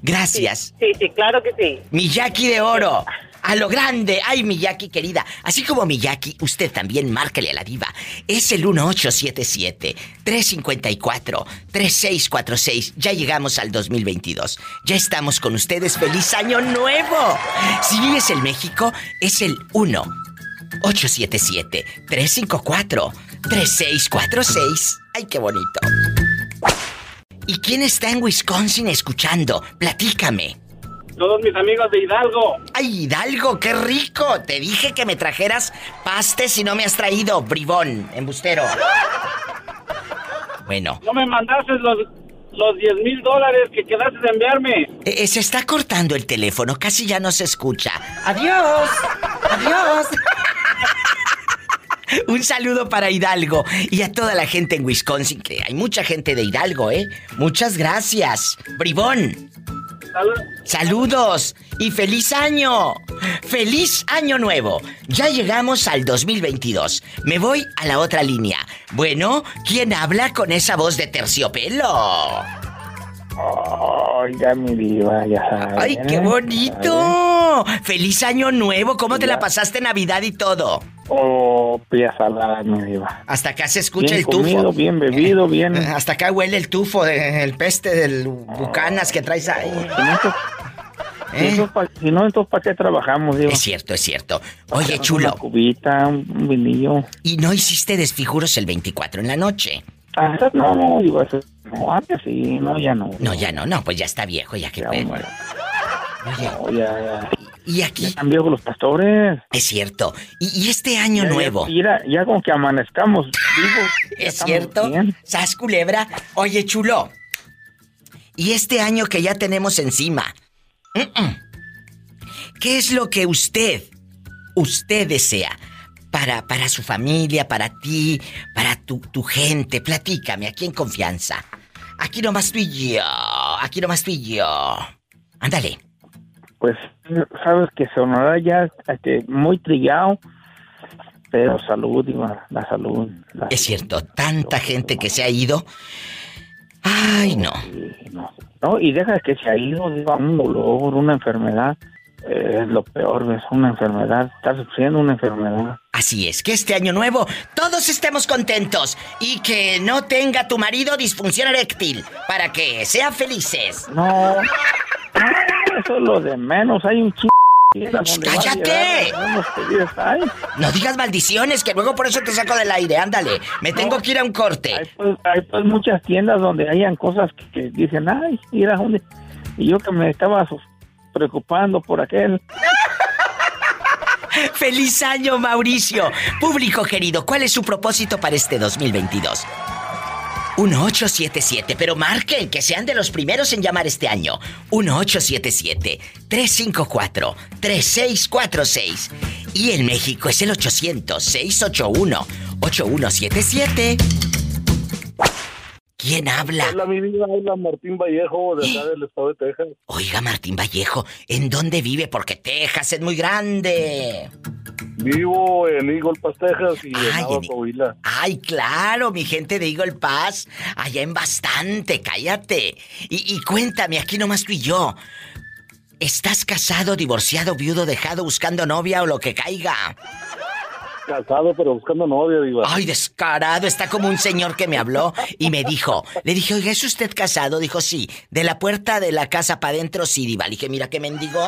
Gracias. Sí, sí, claro que sí. Miyaki de oro. A lo grande. Ay, Miyaki querida. Así como Miyaki, usted también márcale a la diva. Es el 1877-354-3646. Ya llegamos al 2022. Ya estamos con ustedes. ¡Feliz año nuevo! Si vives en México, es el 1-877-354-3646. ¡Ay, qué bonito! ¿Y quién está en Wisconsin escuchando? Platícame. Todos mis amigos de Hidalgo. ¡Ay, Hidalgo, qué rico! Te dije que me trajeras pastes y no me has traído, bribón, embustero. Bueno, No me mandaste los, los 10 mil dólares que quedaste de enviarme. eh, eh, se está cortando el teléfono, casi ya no se escucha. ¡Adiós! ¡Adiós! Un saludo para Hidalgo y a toda la gente en Wisconsin, que hay mucha gente de Hidalgo, ¿eh? Muchas gracias, bribón. Saludos y feliz año. Feliz año nuevo. Ya llegamos al 2022. Me voy a la otra línea. Bueno, ¿quién habla con esa voz de terciopelo? Oiga, mi diva, ya sabes. ¡Ay, qué bonito! ¡Feliz año nuevo! ¿Cómo te la pasaste Navidad y todo? Oh, pilla salada, mi diva. Hasta acá se escucha bien el tufo. comido, bien bebido, bien... Hasta acá huele el tufo, el peste del bucanas que traes ahí. Si, eso pa- si no, entonces ¿para qué trabajamos, diva? Es cierto, es cierto. Oye, Una chulo, cubita, un vinillo. ¿y no hiciste desfiguros el 24 en la noche? Ah, no, no, diva, eso- no, antes sí, no, ya no. No, ya no, no, pues ya está viejo, ya que Ya. Oye, No, ya, ya. y aquí Están viejos los pastores. es cierto. Y, y este año Ya, ya, nuevo, Mira, ya como que amanezcamos vivos. ya ¿es cierto? bien. ¿Sas culebra? Oye, chulo. Y este año que ya tenemos encima, mm-mm, ¿qué es lo que usted, usted desea? Para, para su familia, para ti, para tu, tu gente. Platícame, aquí en confianza. Aquí nomás tú y yo. Aquí nomás tú y yo. Ándale. Pues, sabes que Sonora ya este, muy trillado. Pero salud, Diva, la salud. la Es cierto, tanta gente que se ha ido. Ay, no. No. No, y deja que se ha ido, Diva, un dolor, una enfermedad. Eh, es lo peor, es una enfermedad. Estás sufriendo una enfermedad. Así es, que este año nuevo todos estemos contentos y que no tenga tu marido disfunción eréctil para que sean felices. No, no, eso es lo de menos. Hay un donde a ¡Cállate! llegar. No digas maldiciones, que luego por eso te saco del aire. Ándale, me tengo que ir a un corte. Hay pues, hay pues muchas tiendas donde hayan cosas que, que dicen, ay, mira dónde. Y yo que me estaba sus- preocupando por aquel. ¡Feliz año, Mauricio! Público querido, ¿cuál es su propósito para este 2022? 1877, pero marquen que sean de los primeros en llamar este año. 1877-354-3646. Y en México es el 800-681-8177. ¿Quién habla? Hola, mi vida, habla Martín Vallejo, de acá del estado de Texas. Oiga, Martín Vallejo, ¿en dónde vive? Porque Texas es muy grande. Vivo en Eagle Pass, Texas y Ay, en- Coahuila. Ay, claro, mi gente de Eagle Pass. Allá en bastante, cállate. Y, y cuéntame, aquí nomás tú y yo. ¿Estás casado, divorciado, viudo, dejado, buscando novia o lo que caiga? Casado, pero buscando novia, diva. Ay, descarado, está como un señor que me habló y me dijo, le dije, oiga, ¿es usted casado? Dijo, sí, de la puerta de la casa para adentro, sí, diva. Le dije, mira qué mendigo.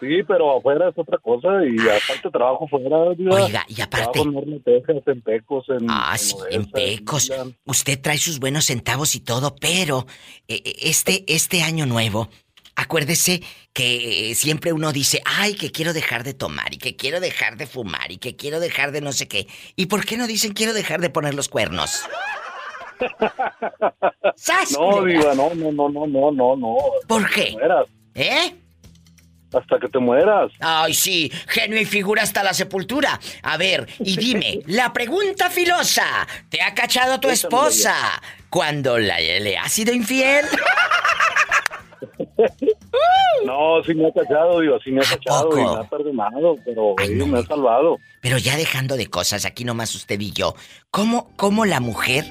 Sí, pero afuera es otra cosa y aparte trabajo fuera, diva. Oiga, y aparte- Trabajo en Horno, Texas, en Pecos, en... Ah, en sí, Odessa, en Pecos. Midland. Usted trae sus buenos centavos y todo, pero eh, eh, este, este año nuevo, acuérdese que eh, siempre uno dice, ay, que quiero dejar de tomar y que quiero dejar de fumar y que quiero dejar de no sé qué. ¿Y por qué no dicen quiero dejar de poner los cuernos? ¡Sas, No, diva, no, no, no, no, no, no, no. ¿Por qué? mueras, ¿Eh? hasta que te mueras. Ay, sí, genio y figura hasta la sepultura. A ver, y dime, la pregunta filosa, ¿te ha cachado tu esposa cuando la, le ha sido infiel? No, sí me ha cachado, diva, sí me ha cachado y me ha perdonado, pero Ay, no me ha salvado. Pero ya dejando de cosas, aquí nomás usted y yo, ¿cómo, cómo la mujer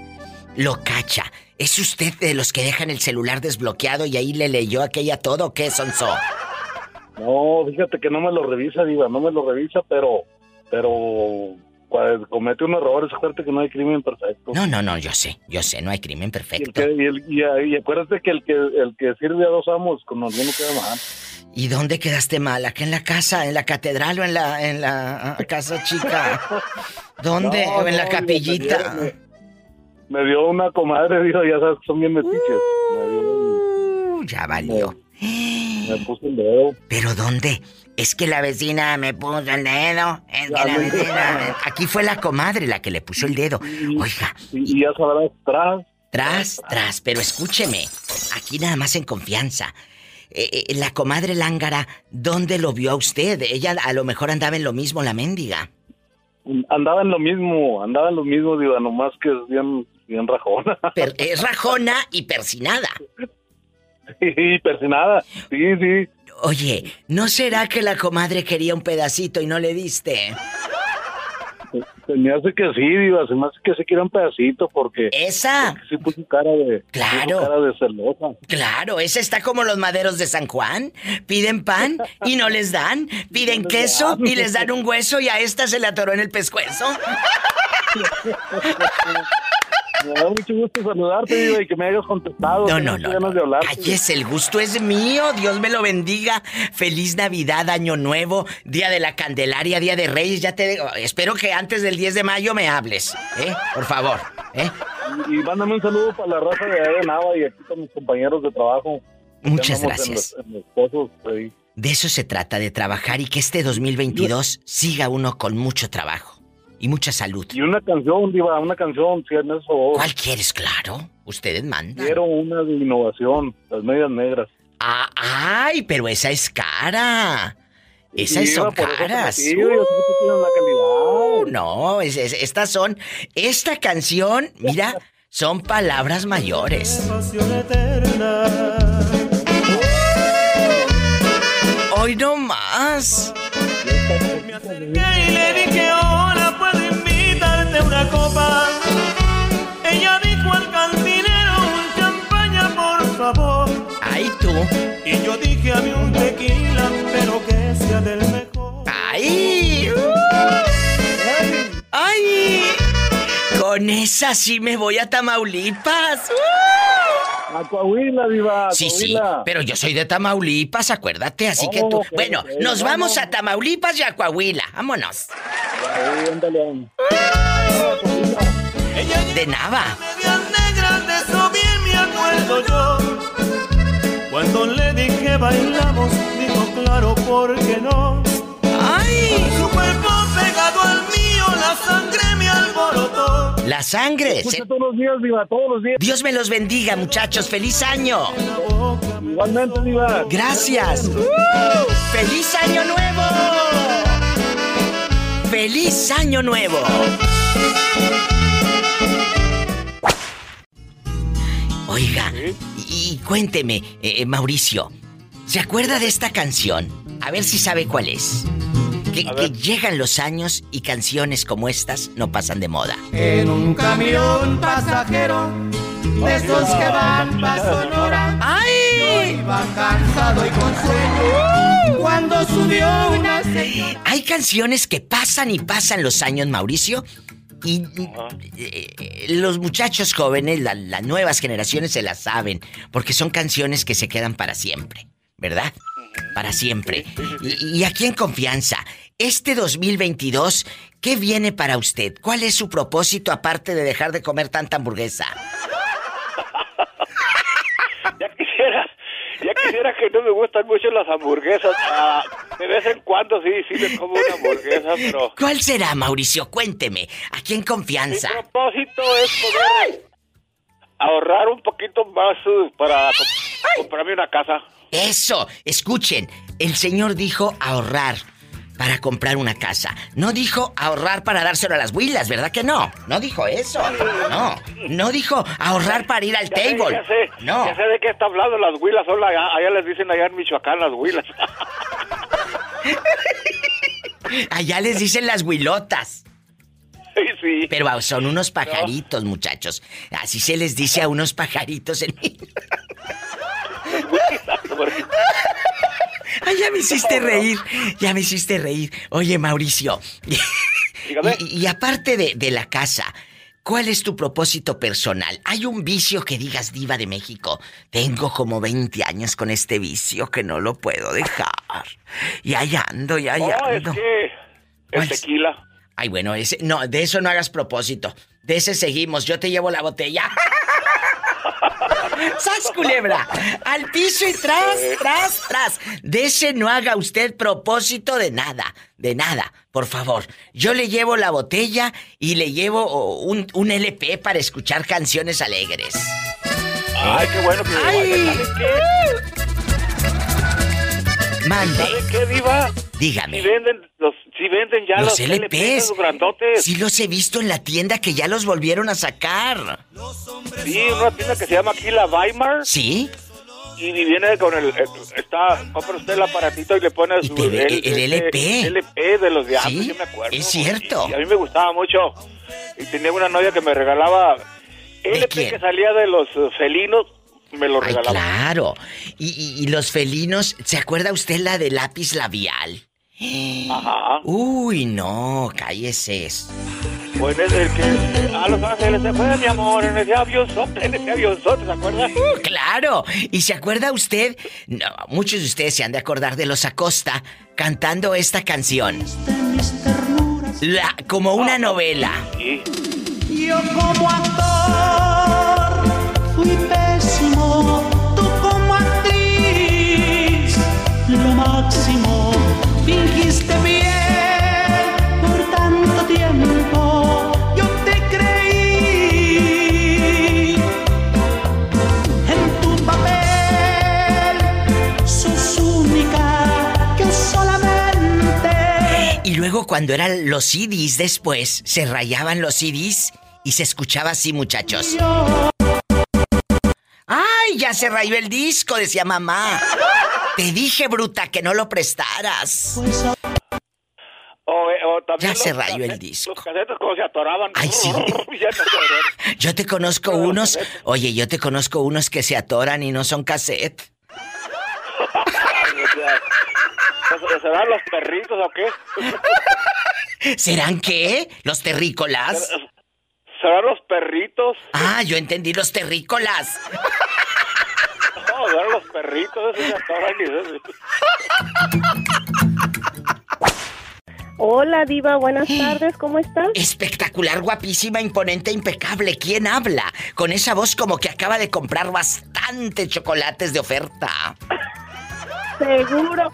lo cacha? ¿Es usted de los que dejan el celular desbloqueado y ahí le leyó aquella todo o qué, Sonso? No, fíjate que no me lo revisa, Diva, no me lo revisa, pero, pero comete un error, es acuérdate que no hay crimen perfecto. No, no, no, yo sé, yo sé, no hay crimen Y, el perfecto. que- y el- y- y acuérdate que el que el que sirve a dos amos, con alguno queda mal. ¿Y dónde quedaste mal? ¿Aquí en la casa, en la catedral o en la, en la casa chica? ¿Dónde? No, ¿O en la capillita? Me, me dio una comadre, dijo, ya sabes que son bien metiches. Me, dio- Uh, ya valió. Me puso el dedo. ¿Pero dónde? Es que la vecina me puso el dedo. Es que la vecina. Aquí fue la comadre la que le puso el dedo. Oiga, Y, y ya sabrás, tras, tras, tras, pero escúcheme. Aquí nada más en confianza. Eh, eh, la comadre Lángara, ¿dónde lo vio a usted? Ella a lo mejor andaba en lo mismo, la mendiga. andaba en lo mismo, andaba en lo mismo, Diva, nomás que es bien, bien rajona. Es rajona y persinada. y persinada, sí, sí. Oye, ¿no será que la comadre quería un pedacito y no le diste? Se me hace que sí, Diva, se me hace que se quiera un pedacito porque... Esa. porque sí puso cara de... Claro. cara de celosa. Claro, esa está como los maderos de San Juan. Piden pan y no les dan. Piden queso y les dan un hueso y a esta se le atoró en el pescuezo. Me da mucho gusto saludarte, Diva, y que me hayas contestado. No, no, no. de. Cállese, el gusto es mío. Dios me lo bendiga. Feliz Navidad, Año Nuevo, Día de la Candelaria, Día de Reyes. Ya te digo, espero que antes del 10 de mayo me hables, ¿eh? Por favor, ¿eh? Y, y mándame un saludo para la raza de de Nava y aquí con mis compañeros de trabajo. Muchas en gracias. los- en los pozos ahí. De eso se trata, de trabajar y que este 2022 siga uno con mucho trabajo y mucha salud. Y una canción, Diva, una canción, si en eso. ¿Cuál quieres? Claro, ustedes mandan. Quiero una de innovación, las medias negras. Ah, ay, pero esa es cara. Esas Sí, son caras. yo. Uh, no, es- es- estas son. Esta canción, mira, son palabras mayores. Hoy no más. Me acerqué y le dije, Ay, tú. Y yo dije, a mí un tequila, pero que sea del mejor. ¡Ay! ¡Ay! Con esa sí me voy a Tamaulipas. A Coahuila, Diva. a Sí, sí, Coahuila. pero yo soy de Tamaulipas, acuérdate, así que tú... Oh, ok, Bueno, ok, nos vamos. vamos a Tamaulipas y a Coahuila, vámonos. Ahí, ándale. De Nava. Medias negras, de eso bien me acuerdo yo. Cuando le dije bailamos, dijo claro, ¿por qué no? ¡Ay! Su cuerpo pegado al mío, la sangre me alborotó. La sangre. Se- todos los días, Diva, todos los días. Dios me los bendiga, muchachos. ¡Feliz año! Igualmente, Diva. Gracias. ¡Feliz año nuevo! ¡Feliz año nuevo! Oiga, y cuénteme, eh, eh, Mauricio, ¿se acuerda de esta canción? A ver si sabe cuál es. Que, que llegan los años y canciones como estas no pasan de moda. En un camión pasajero, de esos que van pa' Sonora. ¡Ay! Yo iba cansado y con sueño. Cuando subió una señora. Hay canciones que pasan y pasan los años, Mauricio, y eh, los muchachos jóvenes, la- las nuevas generaciones se las saben, porque son canciones que se quedan para siempre, ¿verdad? Para siempre. Y, y aquí en confianza, este 2022, ¿qué viene para usted? ¿Cuál es su propósito aparte de dejar de comer tanta hamburguesa? Ya quisiera, ya quisiera que no me gustan mucho las hamburguesas. Ah, de vez en cuando sí, sí me como una hamburguesa, pero ¿Cuál será, Mauricio? Cuénteme, aquí en confianza. mi propósito es poder ahorrar un poquito más uh, para com- comprarme una casa. Eso, escuchen, el señor dijo ahorrar para comprar una casa. No dijo ahorrar para dárselo a las huilas, ¿verdad que no? No dijo eso. No, no dijo ahorrar para ir al Ya sé, table. ya sé, No. ya sé de qué está hablando las huilas, son allá, les dicen allá en Michoacán las huilas. Allá les dicen las huilotas. sí, sí. Pero son unos pajaritos, muchachos. Así se les dice a unos pajaritos en. Ay, ya me hiciste reír. Ya me hiciste reír. Oye, Mauricio. Y, y aparte de, de la casa, ¿cuál es tu propósito personal? ¿Hay un vicio que digas, Diva de México? Tengo como 20 años con este vicio que no lo puedo dejar. Y ahí ando, y ahí No, es ando. que el tequila. Ay, bueno, ese, no, de eso no hagas propósito. De ese seguimos, yo te llevo la botella. ¡Sas, culebra! Al piso y tras, tras, tras. De ese no haga usted propósito de nada, de nada, por favor. Yo le llevo la botella y le llevo un, un LP para escuchar canciones alegres. Ay, qué bueno que... Ay. ¿Sabes qué? Mande. ¿Sabes qué, Diva? Dígame. Si venden, los, si venden ya Los los, LPs. los grandotes. Sí los he visto en la tienda que ya los volvieron a sacar. Sí, una tienda que se llama aquí la Weimar. ¿Sí? Y viene con el, el- está, compra usted el aparatito y le pone su, el este, LP. LP de los diablos, Sí, yo me acuerdo. es cierto. Y, a mí me gustaba mucho. Y tenía una novia que me regalaba LP quién? que salía de los felinos, me lo Ay, regalaba. claro. Y, y- y los felinos, ¿se acuerda usted la de lápiz labial? Ajá. Uy, no, cállese. Pues es el que a Los Ángeles se fue, mi amor, en ese avionzote, en ese avionzote, ¿se acuerda? Uh, claro. ¿Y se acuerda usted? No, muchos de ustedes se han de acordar de los Acosta cantando esta canción. La, como una novela. Yo como actor fui luego cuando eran los CDs después, se rayaban los CDs y se escuchaba así, muchachos. ¡Ay, ya se rayó el disco! Decía mamá. Te dije, bruta, que no lo prestaras. también Ya se rayó el disco. Los casetes como se atoraban. Ay, sí. Yo te conozco unos, oye, yo te conozco unos que se atoran y no son cassette. ¿Serán los perritos o qué? ¿Serán qué? ¿Los terrícolas? ¿Serán los perritos? Ah, yo entendí los terrícolas. No, serán los perritos, Hola, Diva, buenas tardes, ¿cómo estás? Espectacular, guapísima, imponente, impecable. ¿Quién habla? Con esa voz como que acaba de comprar bastante chocolates de oferta. Seguro.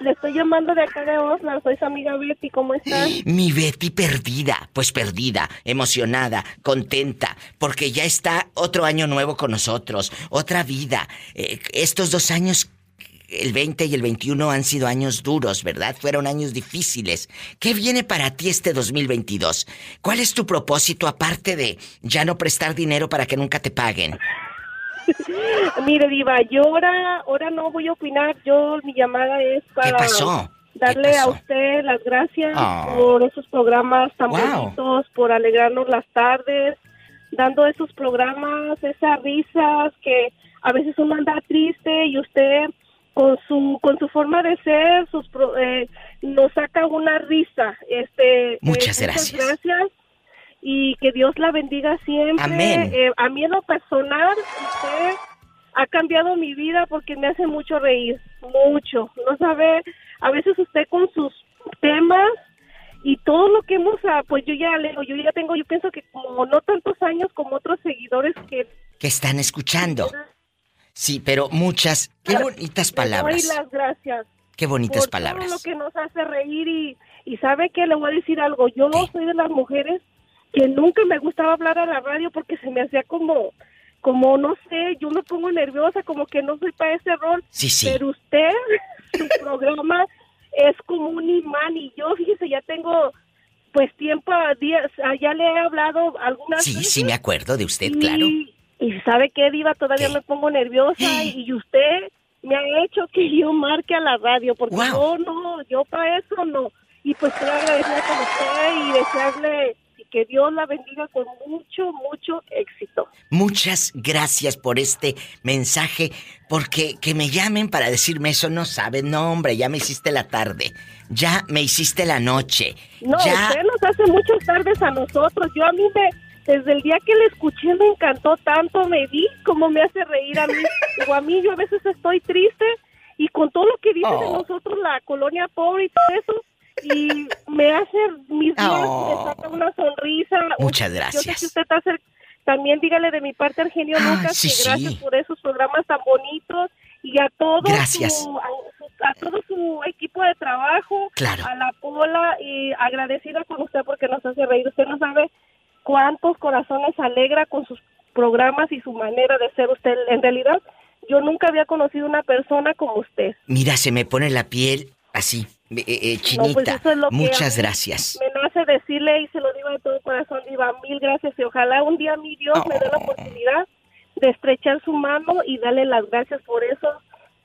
Le estoy llamando de acá de Oslan, soy su amiga Betty, ¿cómo estás? Mi Betty perdida, pues perdida, emocionada, contenta, porque ya está otro año nuevo con nosotros, otra vida. Eh, estos dos años, el 20 y el 21, han sido años duros, ¿verdad? Fueron años difíciles. ¿Qué viene para ti este 2022? ¿Cuál es tu propósito aparte de ya no prestar dinero para que nunca te paguen? Mire, Diva, yo ahora, ahora no voy a opinar, yo mi llamada es para pasó? darle a usted las gracias Oh. por esos programas tan Wow. bonitos, por alegrarnos las tardes, dando esos programas, esas risas que a veces uno anda triste y usted con su con su forma de ser, sus pro- eh, nos saca una risa. Este, eh, Muchas gracias. gracias y que Dios la bendiga siempre. Amén. Eh, a mí en lo personal, usted ha cambiado mi vida porque me hace mucho reír, mucho. No sabe, a veces usted con sus temas y todo lo que hemos, ah, pues yo ya leo, yo ya tengo, yo pienso que como no tantos años como otros seguidores que Que están escuchando. Sí, pero muchas, qué bonitas palabras. doy las gracias. Qué bonitas por palabras. Todo lo que nos hace reír y, y sabe que le voy a decir algo. Yo soy de las mujeres que nunca me gustaba hablar a la radio porque se me hacía como, como no sé, yo me pongo nerviosa, como que no soy para ese rol. Sí, sí. Pero usted, su programa es como un imán y yo, fíjese, ya tengo pues tiempo, días, ah, ya le he hablado algunas Sí, veces. sí, me acuerdo de usted, Y- claro. Y sabe qué, Diva, todavía me pongo nerviosa y, y usted me ha hecho que yo marque a la radio, porque yo no, yo para eso no. Y pues quiero agradecerle con usted y desearle que Dios la bendiga con mucho, mucho éxito. Muchas gracias por este mensaje, porque que me llamen para decirme eso no saben, no hombre, ya me hiciste la tarde, ya me hiciste la noche, No, ya usted nos hace muchas tardes a nosotros. Yo a mí me, desde el día que le escuché me encantó tanto, me vi como me hace reír a mí. Digo, a mí yo a veces estoy triste y con todo lo que dice de Oh. nosotros la colonia pobre y todo eso, y me hace mis días, Oh. me saca una sonrisa. Muchas Yo sé gracias. que usted está también dígale de mi parte al genio Ah, Lucas sí, que gracias sí. por esos programas tan bonitos y a todo Gracias. su, a, a todo su equipo de trabajo, Claro. a la Pola y agradecida con usted porque nos hace reír. Usted no sabe cuántos corazones alegra con sus programas y su manera de ser usted. En realidad, yo nunca había conocido una persona como usted. mira, se me pone la piel así, eh, eh, No, chinita. pues eso es lo que a Muchas gracias. Me nace decirle y se lo digo de todo corazón, Diva, mil gracias y ojalá un día mi Dios me dé la oportunidad de estrechar su mano y darle las gracias por eso,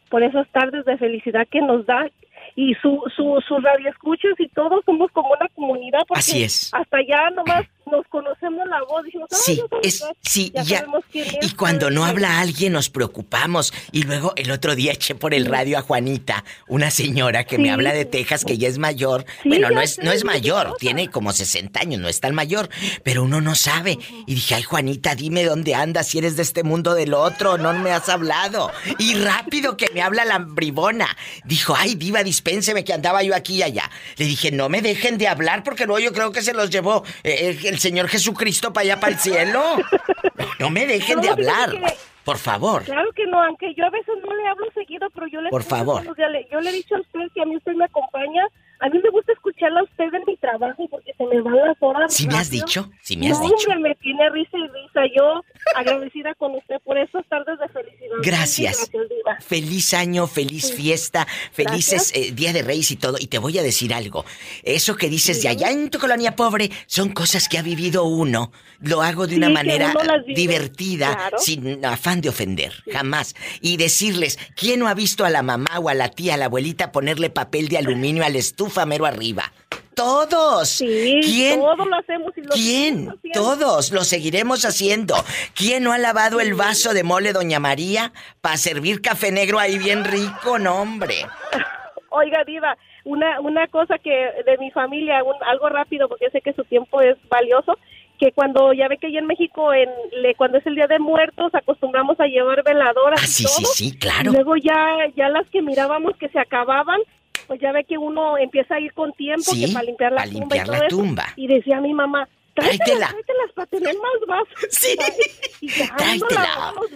por esas tardes de felicidad que nos da y su su su radio escuchas y todos somos como una comunidad porque Así es. hasta ya nomás nos conocemos la voz dijimos "Ay, Sí, yo es, Iván", sí, ya, ya. sabemos quién es, Y cuando no habla alguien nos preocupamos. Y luego el otro día eché por el radio a Juanita, una señora que me habla de Texas, que ya es mayor. Sí, bueno, no es, no es mayor, tiene como 60 años, no es tan mayor, pero uno no sabe. Y dije, ay Juanita, dime dónde andas, si eres de este mundo del otro, no me has hablado. Y rápido que me habla la bribona. Dijo, ay diva, dispénseme que andaba yo aquí y allá. Le dije, no me dejen de hablar porque luego yo creo que se los llevó eh, el, el Señor Jesucristo para allá, para el cielo. No me dejen de No, fíjate hablar, que- por favor. Claro que no, aunque yo a veces no le hablo seguido, pero yo le Por favor. Le- Yo le he dicho a usted que a mí usted me acompaña. A mí me gusta escucharla a usted en mi trabajo porque se me van las horas. ¿Sí me has rápido. dicho? ¿Sí me has no, dicho? hombre, me tiene risa y risa. Yo agradecida con usted por esas tardes de felicidad. Gracias. Feliz año, feliz Sí. fiesta, felices eh, Día de Reyes y todo. Y te voy a decir algo. Eso que dices de allá en tu colonia pobre son cosas que ha vivido uno. Lo hago de una Sí, manera divertida, Claro. sin afán de ofender, jamás. Y decirles, ¿quién no ha visto a la mamá o a la tía, a la abuelita ponerle papel de aluminio a la estufa mero arriba? Todos. Sí, ¿Quién? todos lo hacemos y lo ¿Quién? Todos lo seguiremos haciendo. ¿Quién no ha lavado el vaso de mole Doña María para servir café negro ahí bien rico, no hombre? Oiga, Diva, una, una cosa que de mi familia, un- algo rápido, porque sé que su tiempo es valioso, que cuando ya ve que allá en México, en, le, cuando es el Día de Muertos, acostumbramos a llevar veladoras Ah, y sí, todo. sí, sí, claro. Y luego ya, ya las que mirábamos que se acababan, pues ya ve que uno empieza a ir con tiempo Sí, que para limpiar la para tumba limpiar y todo la eso. tumba. Y decía mi mamá, Tráetela. tráetelas, para tener más vasos. Sí. Y ya no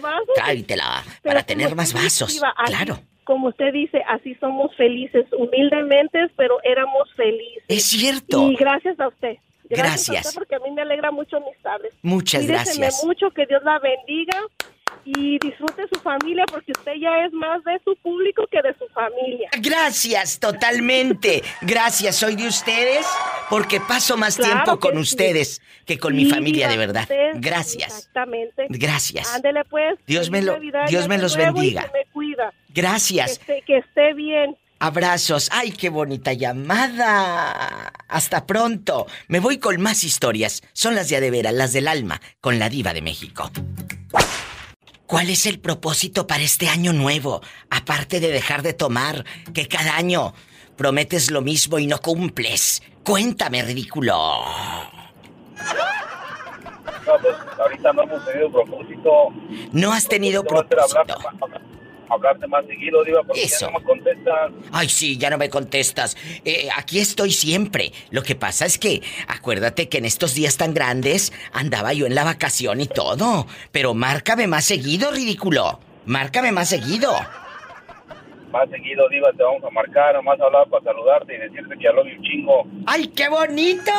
vasos. Tráetela para tener más vasos. Así- Claro. Como usted dice, así somos felices, humildemente, pero éramos felices. Es cierto. Y gracias a usted. Gracias. porque a mí me alegra mucho mis tardes. Muchas gracias. mucho, que Dios la bendiga y disfrute su familia porque usted ya es más de su público que de su familia. Gracias, totalmente. Gracias, soy de ustedes porque paso más Claro tiempo con sí. ustedes que con mi familia, de verdad. Gracias. Exactamente. Gracias. Ándele pues. Dios me lo- Dios me los bendiga. que me cuida. Gracias. Que esté, que esté bien. Abrazos. Ay, qué bonita llamada. Hasta pronto. Me voy con más historias. Son las de a de veras, las del alma, con la diva de México. ¿Cuál es el propósito para este año nuevo? Aparte de dejar de tomar, que cada año prometes lo mismo y no cumples. Cuéntame, ridículo. No, pues ahorita no hemos tenido propósito. No has tenido propósito. Hablarte, más seguido, Diva, porque Eso. ya no me contestas. Ay, sí, ya no me contestas. Eh, aquí estoy siempre. Lo que pasa es que, acuérdate que en estos días tan grandes andaba yo en la vacación y todo. Pero márcame más seguido, ridículo. Márcame más seguido. Más seguido, Diva, te vamos a marcar, nomás hablar para saludarte y decirte que ya lo vi un chingo. ¡Ay, qué bonito!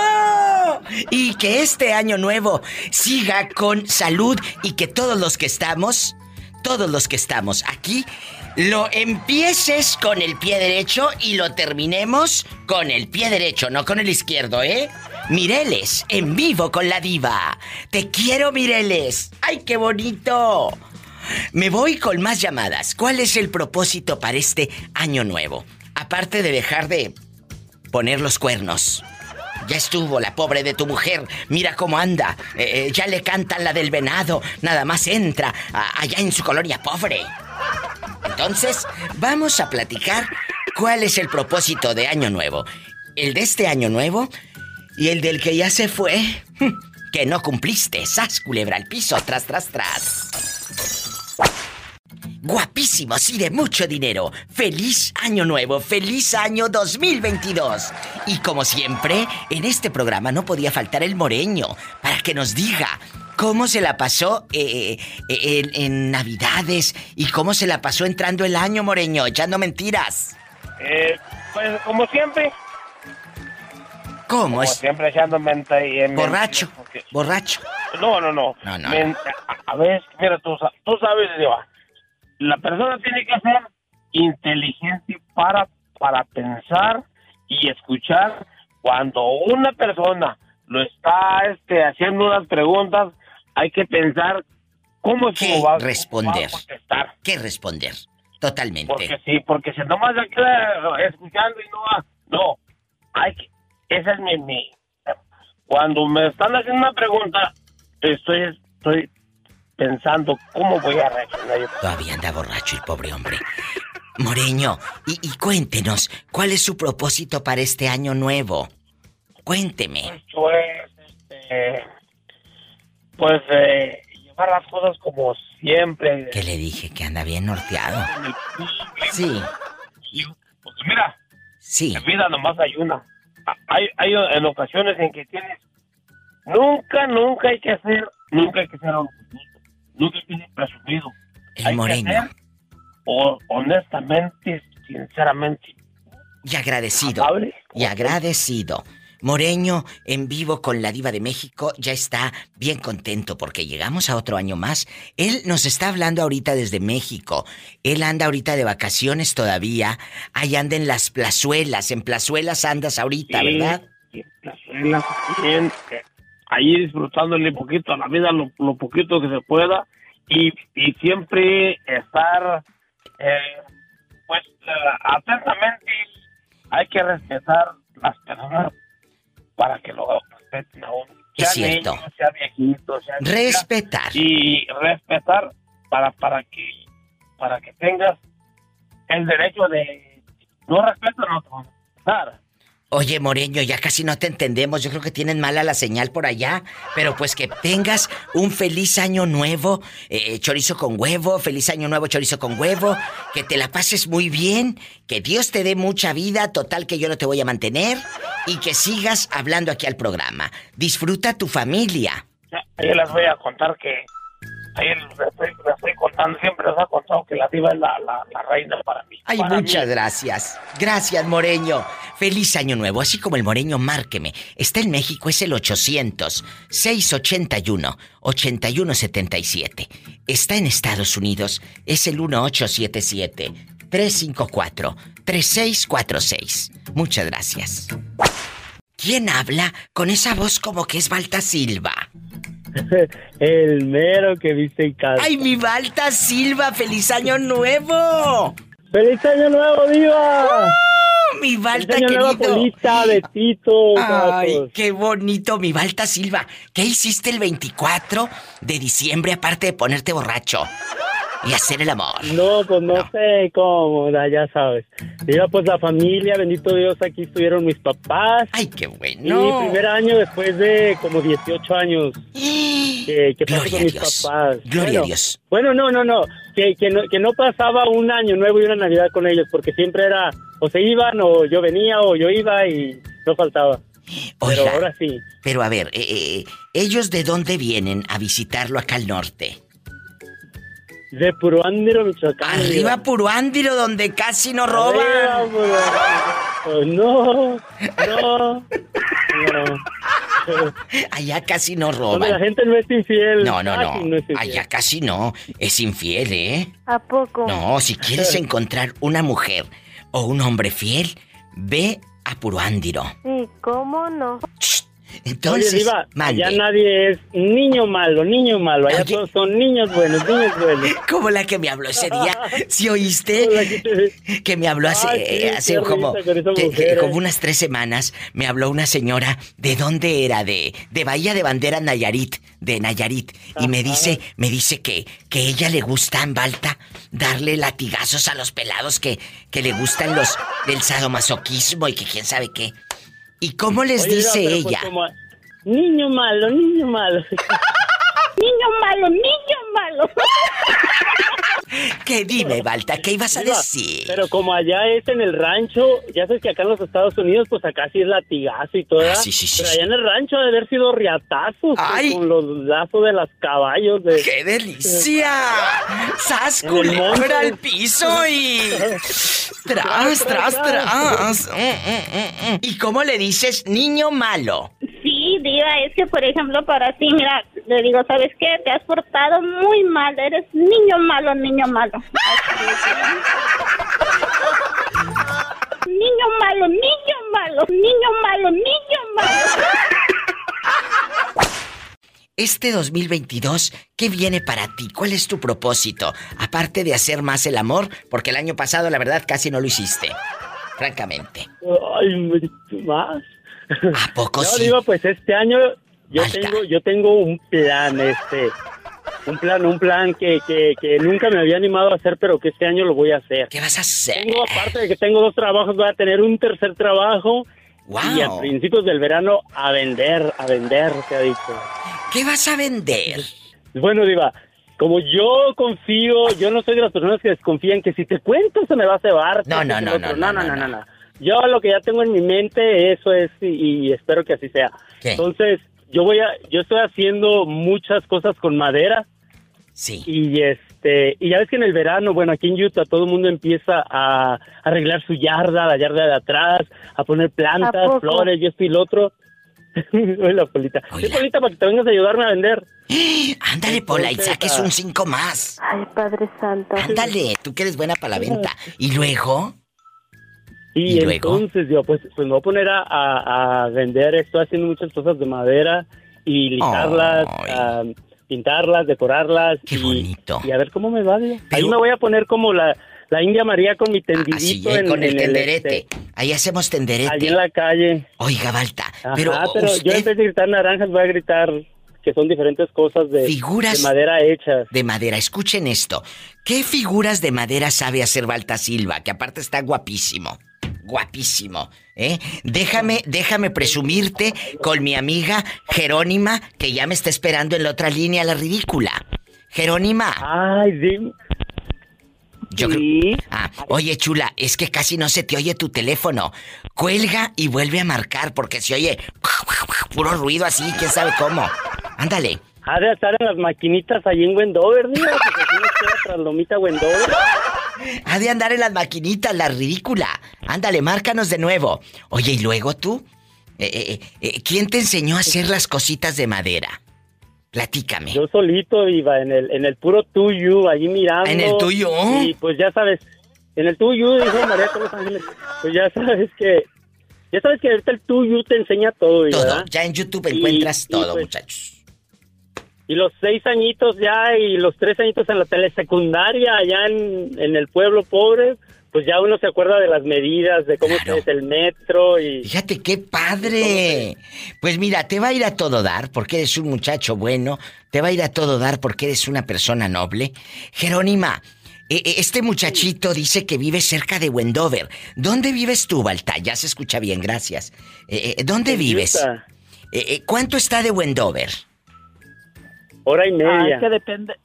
Y que este año nuevo siga con salud y que todos los que estamos, todos los que estamos aquí, lo empieces con el pie derecho y lo terminemos con el pie derecho, no con el izquierdo, ¿eh? Mireles, en vivo con la diva. Te quiero, Mireles. ¡Ay, qué bonito! Me voy con más llamadas. ¿Cuál es el propósito para este año nuevo? Aparte de dejar de poner los cuernos. Ya estuvo la pobre de tu mujer. Mira cómo anda. Eh, eh, ya le cantan la del venado. Nada más entra allá en su colonia pobre. Entonces, vamos a platicar cuál es el propósito de Año Nuevo. El de este Año Nuevo y el del que ya se fue. Que no cumpliste. Sas, culebra al piso, tras, tras, tras. Guapísimos y de mucho dinero. Feliz año nuevo, feliz año 2022. Y como siempre, en este programa no podía faltar el moreño para que nos diga cómo se la pasó eh, eh, en, en Navidades y cómo se la pasó entrando el año moreño, echando mentiras. Eh, pues como siempre. ¿Cómo Como es? siempre echando mente y en Borracho, borracho. No, no, no. No, no, a, ver, mira, tú, tú sabes, Diva, la persona tiene que ser inteligente para, para pensar y escuchar cuando una persona lo está este, haciendo unas preguntas, hay que pensar cómo es ¿Qué que va, responder? va a contestar. ¿Qué responder? Totalmente. Porque sí, porque si nomás se queda escuchando y no va, no, hay que, esa es mi, mi- cuando me están haciendo una pregunta, estoy, estoy pensando cómo voy a reaccionar. yo. Todavía anda borracho el pobre hombre. Moreño, y, y cuéntenos, ¿cuál es su propósito para este año nuevo? Cuénteme. Pues, este, pues, eh, llevar las cosas como siempre. Que le dije que anda bien norteado. Sí. Porque mira, Sí. en vida nomás hay una. Hay, hay en ocasiones en que tienes, nunca, nunca hay que hacer, nunca hay que ser orgulloso, que ser presumido. El Hay que ser, o, honestamente, sinceramente, Y agradecido. Amable. Y agradecido. Moreño, en vivo con la diva de México, ya está bien contento porque llegamos a otro año más. Él nos está hablando ahorita desde México. Él anda ahorita de vacaciones todavía. Ahí anda en las plazuelas. En plazuelas andas ahorita, Sí, ¿verdad? sí, plazuelas, eh, ahí disfrutándole poquito a la vida, lo, lo poquito que se pueda, y, y siempre estar, eh, pues, eh, atentamente, hay que respetar las personas para que lo respeten a uno. Es Sea cierto. niño, sea viejito, sea Respetar. y respetar para para que para que tengas el derecho de no respeto no respetar. Oye, Moreño, ya casi no te entendemos. Yo creo que tienen mala la señal por allá. Pero pues que tengas un feliz año nuevo, eh, chorizo con huevo, feliz año nuevo, chorizo con huevo. Que te la pases muy bien. Que Dios te dé mucha vida, total que yo no te voy a mantener. Y que sigas hablando aquí al programa. Disfruta tu familia. Ayer les voy a contar que ayer les estoy, les estoy contando, siempre les he contado que la diva es la, la, la reina para mí. Ay, Para muchas mí. gracias. Gracias, Moreño. Feliz año nuevo. Así como el Moreño, márqueme. Está en México, es el 800-681-8177. Está en Estados Unidos, es el 1877-354-3646. Muchas gracias. ¿Quién habla con esa voz como que es Balta Silva? El mero que viste en casa. ¡Ay, mi Balta Silva! ¡Feliz año nuevo! ¡Feliz año nuevo, Diva! ¡Oh, mi Balta ¡Feliz año nuevo, querido! Polita, Betito, Ay, gatos! qué bonito, mi Balta Silva. ¿Qué hiciste el 24 de diciembre aparte de ponerte borracho y hacer el amor? No, pues no, sé cómo, ya sabes. Diva, pues la familia, bendito Dios, aquí estuvieron mis papás. ¡Ay, qué Mi bueno! primer año después de como 18 años que, que pasé con mis Dios. papás. Gloria bueno, a Dios. Bueno, no, no, no. Que, que no. que no pasaba un año nuevo y una Navidad con ellos, porque siempre era o se iban o yo venía o yo iba y no faltaba. Pero Oiga, ahora sí. Pero a ver, eh, eh, ¿ellos de dónde vienen a visitarlo acá al norte? De Puruándiro, Michoacán. Arriba Puruándiro, donde casi no roban. Arriba, Pues no, no, no. Allá casi no Donde roban. la gente no es infiel. No, no, Casi no. es infiel. Allá casi no. Es infiel, ¿eh? ¿A poco? No, si quieres encontrar una mujer o un hombre fiel, ve a Puruándiro. Sí, ¿cómo no? Entonces, Oye, Diva, allá nadie es niño malo, niño malo. Allá todos son niños buenos, niños buenos. Como la que me habló ese día. ¿Sí oíste? Que me habló hace, Ay, sí, hace como eh. unas tres semanas. Me habló una señora. ¿De dónde era? De, de Bahía de Bandera, Nayarit. De Nayarit. Y me dice, me dice que, que ella le gusta en Balta darle latigazos a los pelados que, que le gustan los del sadomasoquismo y que quién sabe qué. ¿Y cómo les Oye, dice pues ella? como- niño malo, niño malo. Niño malo, niño malo. ¿Qué dime, Balta? ¿Qué ibas a decir? Pero como allá es en el rancho, ya sabes que acá en los Estados Unidos, pues acá sí es latigazo y todo. Ah, sí, sí, sí, Pero allá en el rancho ha de haber sido riatazos Ay. con los lazos de los caballos. De... ¡Qué delicia! ¡Sas, culebra al piso y... ¡Tras, tras, tras! Mm, mm, mm. ¿Y cómo le dices niño malo? Sí, Diva, es que por ejemplo para ti, mira, le digo, ¿sabes qué? Te has portado muy mal, eres niño malo, niño malo. niño malo, niño malo, niño malo, niño malo. Este 2022, ¿qué viene para ti? ¿Cuál es tu propósito? Aparte de hacer más el amor, porque el año pasado la verdad casi no lo hiciste. Francamente. Ay, más. ¿A poco no, sí? digo, pues este año yo tengo, yo tengo un plan, este, un plan, un plan que, que, que nunca me había animado a hacer, pero que este año lo voy a hacer. ¿Qué vas a hacer? Tengo, aparte de que tengo dos trabajos, voy a tener un tercer trabajo. Wow. Y a principios del verano a vender, a vender, se ha dicho. ¿Qué vas a vender? Bueno, Diva, como yo confío, yo no soy de las personas que desconfían que si te cuento se me va a cebar. No, no, no, no, no, no, no, no. Yo lo que ya tengo en mi mente, eso es, y, y espero que así sea. ¿Qué? Entonces, yo voy a, yo estoy haciendo muchas cosas con madera. Sí. Y este, y ya ves que en el verano, bueno, aquí en Utah todo el mundo empieza a arreglar su yarda, la yarda de atrás, a poner ¿A plantas, flores, y esto y lo otro. Hola, Polita. Sí, Polita, para que te vengas a ayudarme a vender. Ándale, Pola, y saques ah, un cinco más. Ay, Padre Santo. Ándale, tú que eres buena para la venta. ¿Y luego? Y, entonces yo pues, pues me voy a poner a, a- a vender, estoy haciendo muchas cosas de madera y lijarlas, a pintarlas, decorarlas y, y a ver cómo me va. digo. Ahí me voy a poner como la, la India María con mi tendidito Así, eh, en, con el en tenderete. este, Ahí hacemos tenderete. Allí en la calle. Oiga, Balta, Ajá, pero, pero yo en vez de gritar naranjas voy a gritar que son diferentes cosas de, Figuras de madera hechas. de madera, escuchen esto. ¿Qué figuras de madera sabe hacer Balta Silva? Que aparte está guapísimo. Guapísimo, ¿eh? Déjame, déjame presumirte con mi amiga Jerónima, que ya me está esperando en la otra línea, la ridícula. Jerónima. Ay, dime. Yo creo- Ah, oye, chula, es que casi no se te oye tu teléfono. Cuelga y vuelve a marcar porque se oye puro ruido así, quién sabe cómo. Ándale. Ha de estar en las maquinitas allí en Wendover, diga, porque aquí nos queda tras Lomita Wendover. Ha de andar en las maquinitas, la ridícula. Ándale, márcanos de nuevo. Oye, ¿y luego tú? Eh, eh, eh, ¿Quién te enseñó a hacer las cositas de madera? Platícame. Yo solito iba en el, en el puro tuyo, allí mirando. ¿En el tuyo? Y pues ya sabes, en el tuyo, dijo María de los Ángeles, pues ya sabes que, ya sabes que ahorita el tuyo te enseña todo, Todo. ¿verdad? Ya en YouTube encuentras y, todo, pues, muchachos. Y los seis añitos ya y los tres añitos en la telesecundaria allá en, en el pueblo pobre, pues ya uno se acuerda de las medidas, de cómo es el metro y... Fíjate qué padre. Pues mira, te va a ir a todo dar porque eres un muchacho bueno, te va a ir a todo dar porque eres una persona noble. Jerónima, eh, eh, este muchachito dice que vive cerca de Wendover. ¿Dónde vives tú, Balta? Ya se escucha bien, gracias. Eh, ¿Dónde vives? ¿Cuánto está de Wendover? Hora y Ah, media. es que depende,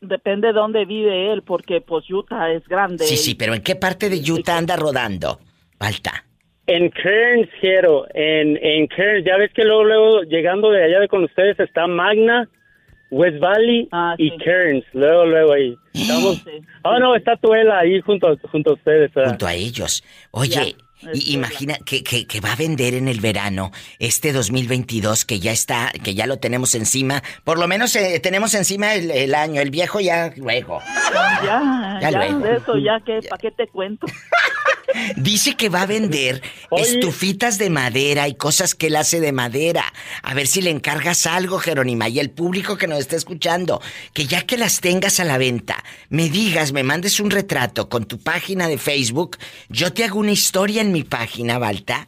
depende de dónde vive él, porque pues Utah es grande. Sí, sí, pero ¿en qué parte de Utah anda rodando? Balta. En Kearns, Jero, en, en Kearns, ya ves que luego, luego, llegando de allá de con ustedes está Magna, West Valley y Kearns, luego, luego ahí. Estamos... Oh, no, está Tuela ahí junto, a- junto a ustedes. ¿verdad? Junto a ellos. Oye, y- imagina que, que- que va a vender en el verano este 2022 que ya está, que ya lo tenemos encima. Por lo menos eh, tenemos encima el, el año, el viejo ya luego. Ya, Ya ya, luego. de eso, ya que, ¿para qué te cuento? Dice que va a vender estufitas de madera y cosas que él hace de madera. A ver si le encargas algo, Jerónima, y el público que nos está escuchando, que ya que las tengas a la venta, me digas, me mandes un retrato con tu página de Facebook, yo te hago una historia en mi página, Balta,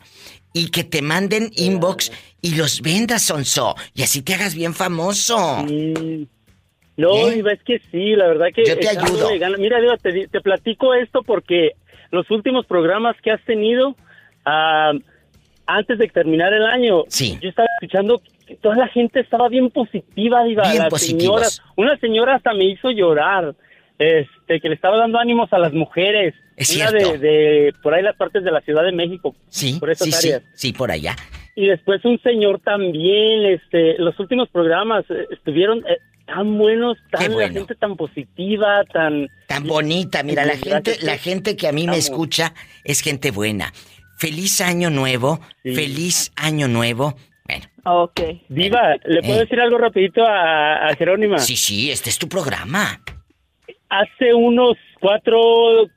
y que te manden inbox y los vendas, Sonso, y así te hagas bien famoso. No, Diva, es que sí, la verdad que... ¿Eh? Yo te ayudo. Mira, te, platico esto porque los últimos programas que has tenido, ah, antes de terminar el año, yo estaba escuchando que toda la gente estaba bien positiva, Diva. Bien Las positivos. señoras- una señora hasta me hizo llorar, este, que le estaba dando ánimos a las mujeres. Es Una cierto. de, de por ahí las partes de la Ciudad de México. Sí, por esas sí, sí, áreas. sí, por allá. Y después un señor también, este, los últimos programas eh, estuvieron eh, tan buenos, tan la bueno. gente tan positiva, tan Tan bonita, mira, la gente, la gente que a mí me escucha es gente buena. Feliz año nuevo, feliz año nuevo. Bueno. Ok. Diva, ¿le puedo Eh. decir algo rapidito a, a Jerónima? Sí, sí, este es tu programa. Hace unos cuatro,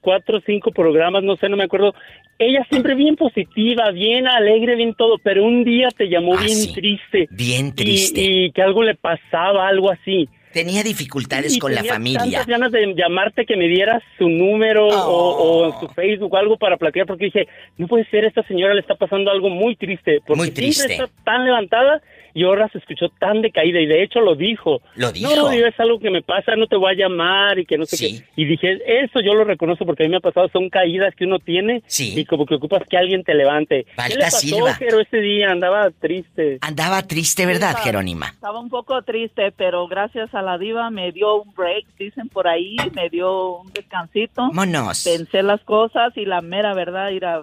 cuatro o cinco programas, no sé, no me acuerdo. Ella siempre bien positiva, bien alegre, bien todo, pero un día te llamó Ah, bien sí. triste. Bien Y- triste. Y, que algo le pasaba, algo así. Tenía dificultades Y con la tenía familia. tantas ganas de llamarte que me dieras su número o, o su Facebook o algo para platicar porque dije, no puede ser, esta señora le está pasando algo muy triste. Porque Muy siempre triste. está tan levantada y ahora se escuchó tan decaída y de hecho lo dijo. Lo dijo. No, es algo que me pasa, no te voy a llamar y que no sé qué. Y dije, eso yo lo reconozco porque a mí me ha pasado, son caídas que uno tiene y como que ocupas que alguien te levante. ¿Qué le pasó, Silva. Jero, ese día? Andaba triste. Andaba triste, ¿verdad, Jerónima? Estaba un poco triste, pero gracias a la diva me dio un break, dicen por ahí, me dio un descansito. Vámonos. Pensé las cosas y la mera verdad, ir a-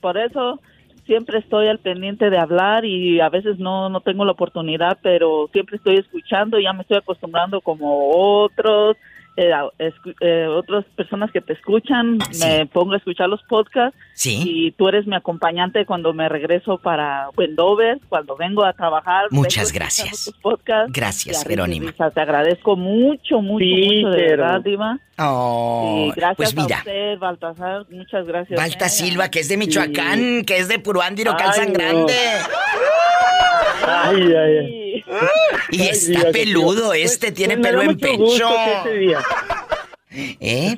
por eso siempre estoy al pendiente de hablar y a veces no, no tengo la oportunidad, pero siempre estoy escuchando, ya me estoy acostumbrando como otros, eh, eh, otras personas que te escuchan, me pongo a escuchar los podcasts Sí. y tú eres mi acompañante cuando me regreso para Wendover, cuando vengo a trabajar. Muchas gracias. podcasts. Gracias, Y a risa. Te agradezco mucho, mucho, Sí, mucho, de pero- verdad, Diva. Oh, y gracias pues mira. a usted, Baltasar, muchas gracias. Balta eh. Silva, que es de Michoacán, que es de Puruándiro, Calzan no. Ay, ay, ay. Y Ay, está peludo este, Pues- tiene pues pelo en pecho. día- ¿Eh?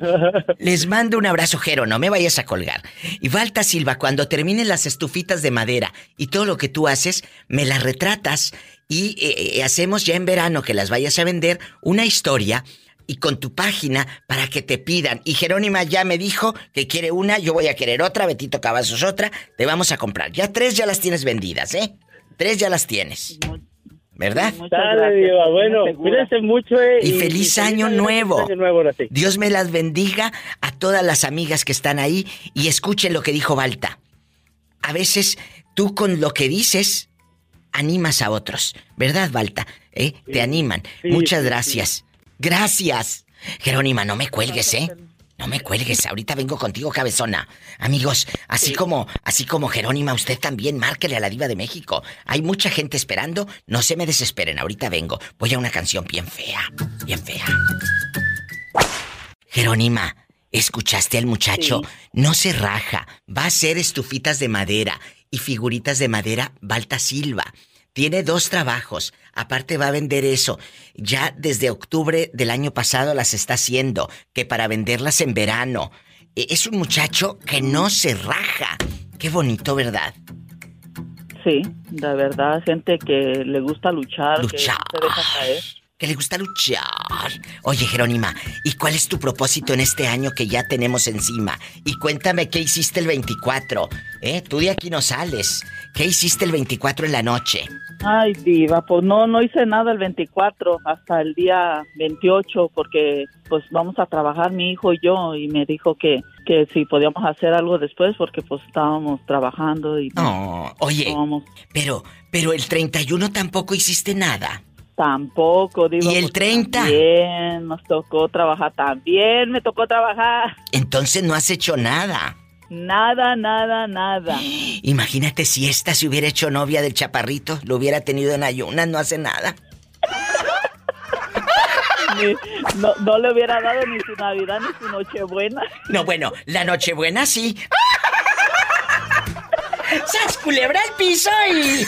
Les mando un abrazo, Jero, no me vayas a colgar. Y Valta Silva, cuando terminen las estufitas de madera y todo lo que tú haces, me las retratas y eh, eh, hacemos ya en verano que las vayas a vender una historia y con tu página para que te pidan. Y Jerónima ya me dijo que quiere una, yo voy a querer otra, Betito Cavazos otra, te vamos a comprar. Ya tres ya las tienes vendidas, ¿eh? Tres ya las tienes. ¿Verdad? Dale, Diva. Bueno, cuídense mucho. eh, Y feliz año nuevo. Feliz año nuevo, ahora sí. Dios me las bendiga a todas las amigas que están ahí y escuchen lo que dijo Balta. A veces tú con lo que dices animas a otros, ¿verdad, Balta? ¿Eh? Te animan. Sí, Muchas sí, sí. gracias. Gracias. Jerónima, no me cuelgues, ¿eh? No me cuelgues, ahorita vengo contigo, cabezona. Amigos, así como, así como Jerónima, usted también márquele a la diva de México. Hay mucha gente esperando, no se me desesperen, ahorita vengo. Voy a una canción bien fea, bien fea. Jerónima, ¿escuchaste al muchacho? No se raja, va a hacer estufitas de madera y figuritas de madera Balta Silva. Tiene dos trabajos, aparte va a vender eso. Ya desde octubre del año pasado las está haciendo, que para venderlas en verano. E- Es un muchacho que no se raja. Qué bonito, ¿verdad? Sí, de verdad, gente que le gusta luchar, Luchar. que no se deja caer. Que le gusta luchar. Oye, Jerónima, ¿y cuál es tu propósito en este año que ya tenemos encima? Y cuéntame qué hiciste el 24. ¿Eh? Tú de aquí no sales. ¿Qué hiciste el 24 en la noche? Ay, diva, pues no, no hice nada el 24 hasta el día 28 porque pues vamos a trabajar mi hijo y yo y me dijo que, que si podíamos hacer algo después porque pues estábamos trabajando y No, oye, pero, pero el 31 tampoco hiciste nada. tampoco, diva. ¿Y el pues, 30? También, nos tocó trabajar también, me tocó trabajar. Entonces no has hecho nada. Nada, nada, nada. Imagínate si esta se hubiera hecho novia del chaparrito, lo hubiera tenido en ayunas, no hace nada. Ni- no, no le hubiera dado ni su Navidad ni su Nochebuena. No, bueno, la Nochebuena sí. ¡Sas culebra al piso y...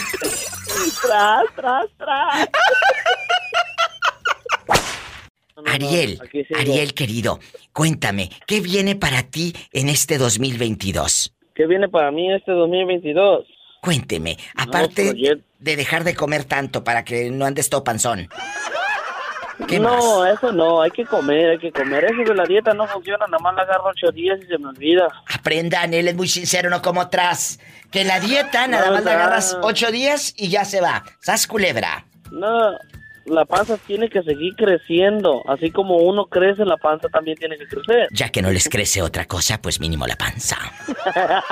Tras, tras, tras. Ariel. Ariel querido, cuéntame, ¿qué viene para ti en este 2022? ¿Qué viene para mí este 2022? Cuénteme, aparte de dejar de comer tanto para que no andes todo panzón. ¿Qué no, eso no, hay que comer, hay que comer. Eso de la dieta no funciona, nada más la agarro ocho días y se me olvida. Aprendan, él es muy sincero, no como atrás. Que la dieta nada No, más la agarras ocho días y ya se va. ¡Sas culebra! No, la panza tiene que seguir creciendo. Así como uno crece, la panza también tiene que crecer. Ya que no les crece otra cosa, pues mínimo la panza.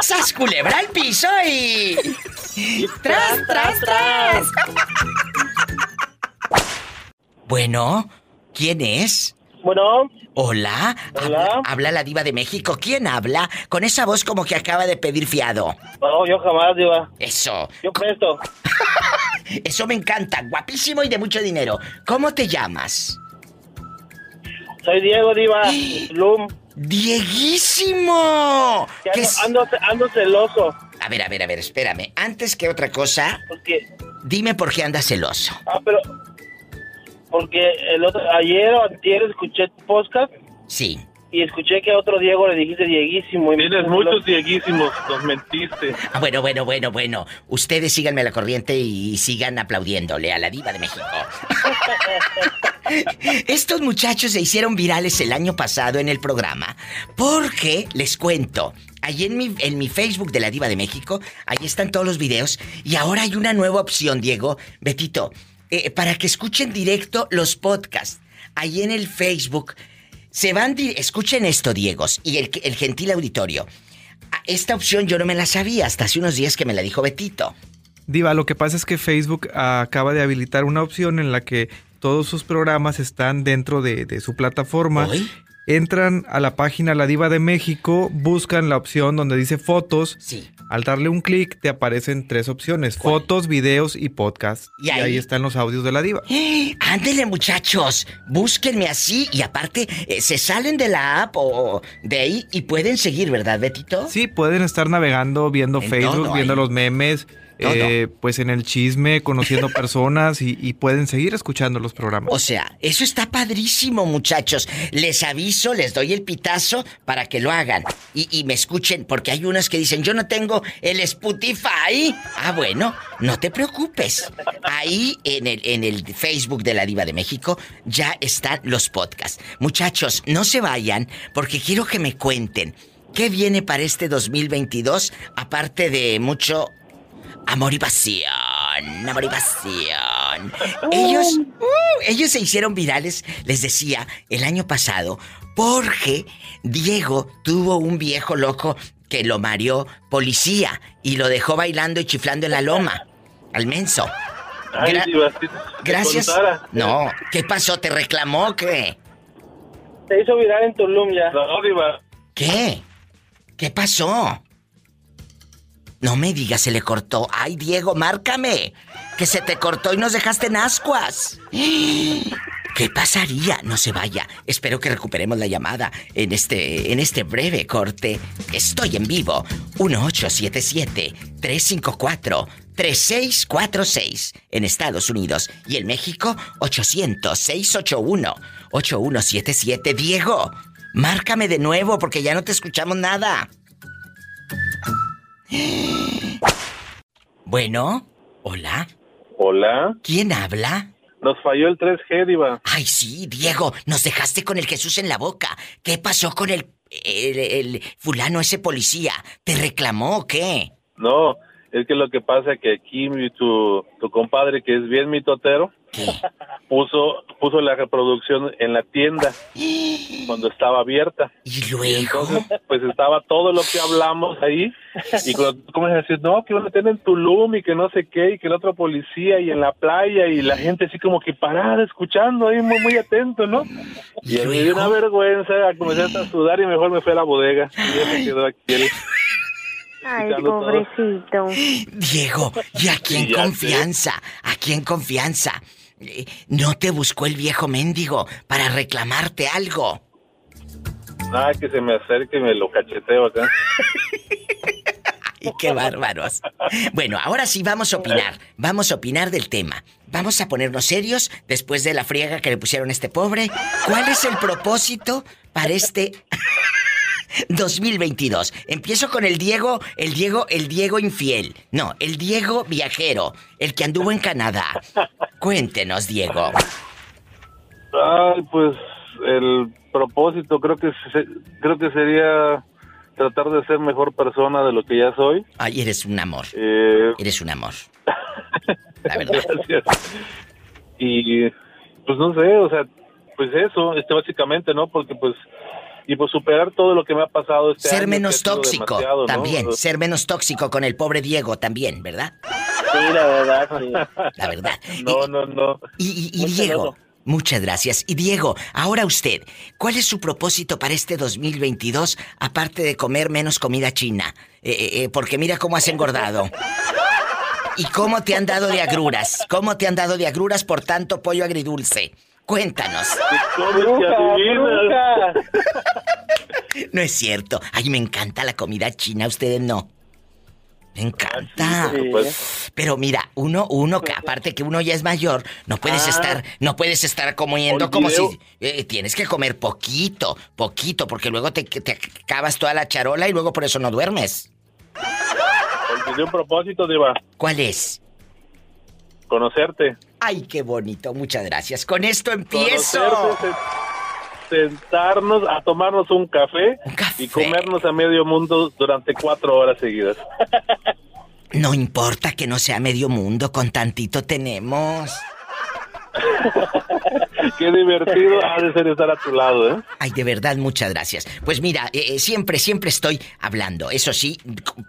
¡Sas culebra al piso y... ¡Tras, tras, tras! Bueno, ¿quién es? Bueno. Hola. Habla, habla la diva de México. ¿Quién habla? Con esa voz como que acaba de pedir fiado. No, yo jamás, Diva. Eso. Yo presto. Eso me encanta. Guapísimo y de mucho dinero. ¿Cómo te llamas? Soy Diego, Diva. Lum. ¡Dieguísimo! Que ¿Qué ando, es- ando, ando celoso. A ver, a ver, a ver, espérame. Antes que otra cosa, ¿Por qué? dime por qué andas celoso. Ah, pero... Porque el otro, ayer o antier escuché tu podcast Sí. Y escuché que a otro Diego le dijiste Dieguísimo. Y Tienes muchos dieguísimos, los mentiste. Ah, bueno, bueno, bueno, bueno. Ustedes síganme a la corriente y sigan aplaudiéndole a la diva de México. Estos muchachos se hicieron virales el año pasado en el programa porque, les cuento, ahí en mi, en mi Facebook de la diva de México, ahí están todos los videos y ahora hay una nueva opción, Diego, Betito, eh, para que escuchen directo los podcasts. Ahí en el Facebook se van, escuchen esto, Diegos, y el, el gentil auditorio. Ah, Esta opción yo no me la sabía hasta hace unos días que me la dijo Betito. Diva, lo que pasa es que Facebook acaba de habilitar una opción en la que todos sus programas están dentro de, de su plataforma. Entran a la página La Diva de México, buscan la opción donde dice fotos. Sí. Al darle un clic te aparecen tres opciones, fotos, videos y podcast. Y ahí- están los audios de La Diva. ¡Eh! Ándele, muchachos. Búsquenme así y aparte eh, se salen de la app o de ahí y pueden seguir, ¿verdad, Betito? Sí, pueden estar navegando, viendo En Facebook, viendo ahí. los memes, eh, pues en el chisme, conociendo personas y, y pueden seguir escuchando los programas. O sea, eso está padrísimo, muchachos. Les aviso, les doy el pitazo para que lo hagan y, y me escuchen, porque hay unas que dicen, yo no tengo el Spotify. Ah, bueno, no te preocupes. Ahí en el, en el Facebook de la Diva de México ya están los podcasts. Muchachos, no se vayan, porque quiero que me cuenten qué viene para este 2022, aparte de mucho amor y pasión. Amor y pasión. Ellos, uh, ellos se hicieron virales, les decía, el año pasado, porque Diego tuvo un viejo loco que lo mareó policía y lo dejó bailando y chiflando en la loma. Al menso. Gra- te Gracias. contara. No, ¿qué pasó? ¿Te reclamó qué? Se hizo viral en Tulum ya. No. ¿Qué? ¿Qué pasó? No me digas, se le cortó. Ay, Diego, márcame. Que se te cortó y nos dejaste en ascuas. ¿Qué pasaría? No se vaya. Espero que recuperemos la llamada en este, en este breve corte. Estoy en vivo. 1877-354-3646 en Estados Unidos. Y en México, 800-681-8177. Diego, márcame de nuevo porque ya no te escuchamos nada. Bueno, hola. Hola. ¿Quién habla? Nos falló el 3G, Diva. Ay, sí, Diego, nos dejaste con el Jesús en la boca. ¿Qué pasó con el, el, el fulano, ese policía? ¿Te reclamó o qué? No, es que lo que pasa es que aquí mi- tu, tu compadre, que es bien mitotero, puso, puso la reproducción en la tienda cuando estaba abierta. Y luego. entonces, pues estaba todo lo que hablamos ahí. Y cuando tú comienzas a decir, no, que van a tener en Tulum y que no sé qué, y que el otro policía y en la playa, y la gente así como que parada, escuchando ahí, muy, muy atento, ¿no? Y me dio una vergüenza, comencé a sudar y mejor me fui a la bodega. Y ya se quedó aquí Ay, pobrecito. Diego, ¿y aquí en confianza? Aquí en confianza. Eh, ¿No te buscó el viejo mendigo para reclamarte algo? Nada, que se me acerque y me lo cacheteo acá. ¡Ay, qué bárbaros! Bueno, ahora sí vamos a opinar. Vamos a opinar del tema. Vamos a ponernos serios después de la friega que le pusieron a este pobre. ¿Cuál es el propósito para este 2022? Empiezo con el Diego, el Diego, el Diego infiel. No, el Diego viajero, el que anduvo en Canadá. Cuéntenos, Diego. Ay, pues el propósito creo que creo que sería tratar de ser mejor persona de lo que ya soy. Ay, eres un amor. Eh, Eres un amor. La verdad. Gracias. Y pues no sé, o sea, pues eso, este básicamente, ¿no? Porque pues y pues superar todo lo que me ha pasado este año, Ser menos tóxico también. Ser menos tóxico con el pobre Diego también, ¿verdad? Sí, la verdad, sí. La verdad. No, no, no. Y, y Diego, muchas gracias. Y Diego, ahora usted, ¿cuál es su propósito para este 2022 aparte de comer menos comida china? Eh, eh, eh, porque mira cómo has engordado. ¿Y cómo te han dado de agruras? ¿Cómo te han dado de agruras por tanto pollo agridulce? Cuéntanos. No es cierto. Ay, me encanta la comida china, ustedes no. Me encanta. por supuesto. Pero mira, uno, uno que aparte que uno ya es mayor, no puedes Ah. estar, no puedes estar comiendo como si eh, tienes que comer poquito, poquito, porque luego te, te acabas toda la charola y luego por eso no duermes. Olvidé un propósito, Diva. ¿Cuál es? Conocerte. Ay, qué bonito, muchas gracias. Con esto empiezo. Conocerte, se- sentarnos a tomarnos un café, y comernos a medio mundo durante cuatro horas seguidas. No importa que no sea medio mundo, con tantito tenemos. Qué divertido ha de ser estar a tu lado, ¿eh? Ay, de verdad, muchas gracias. Pues mira, eh, eh, siempre, siempre estoy hablando. Eso sí,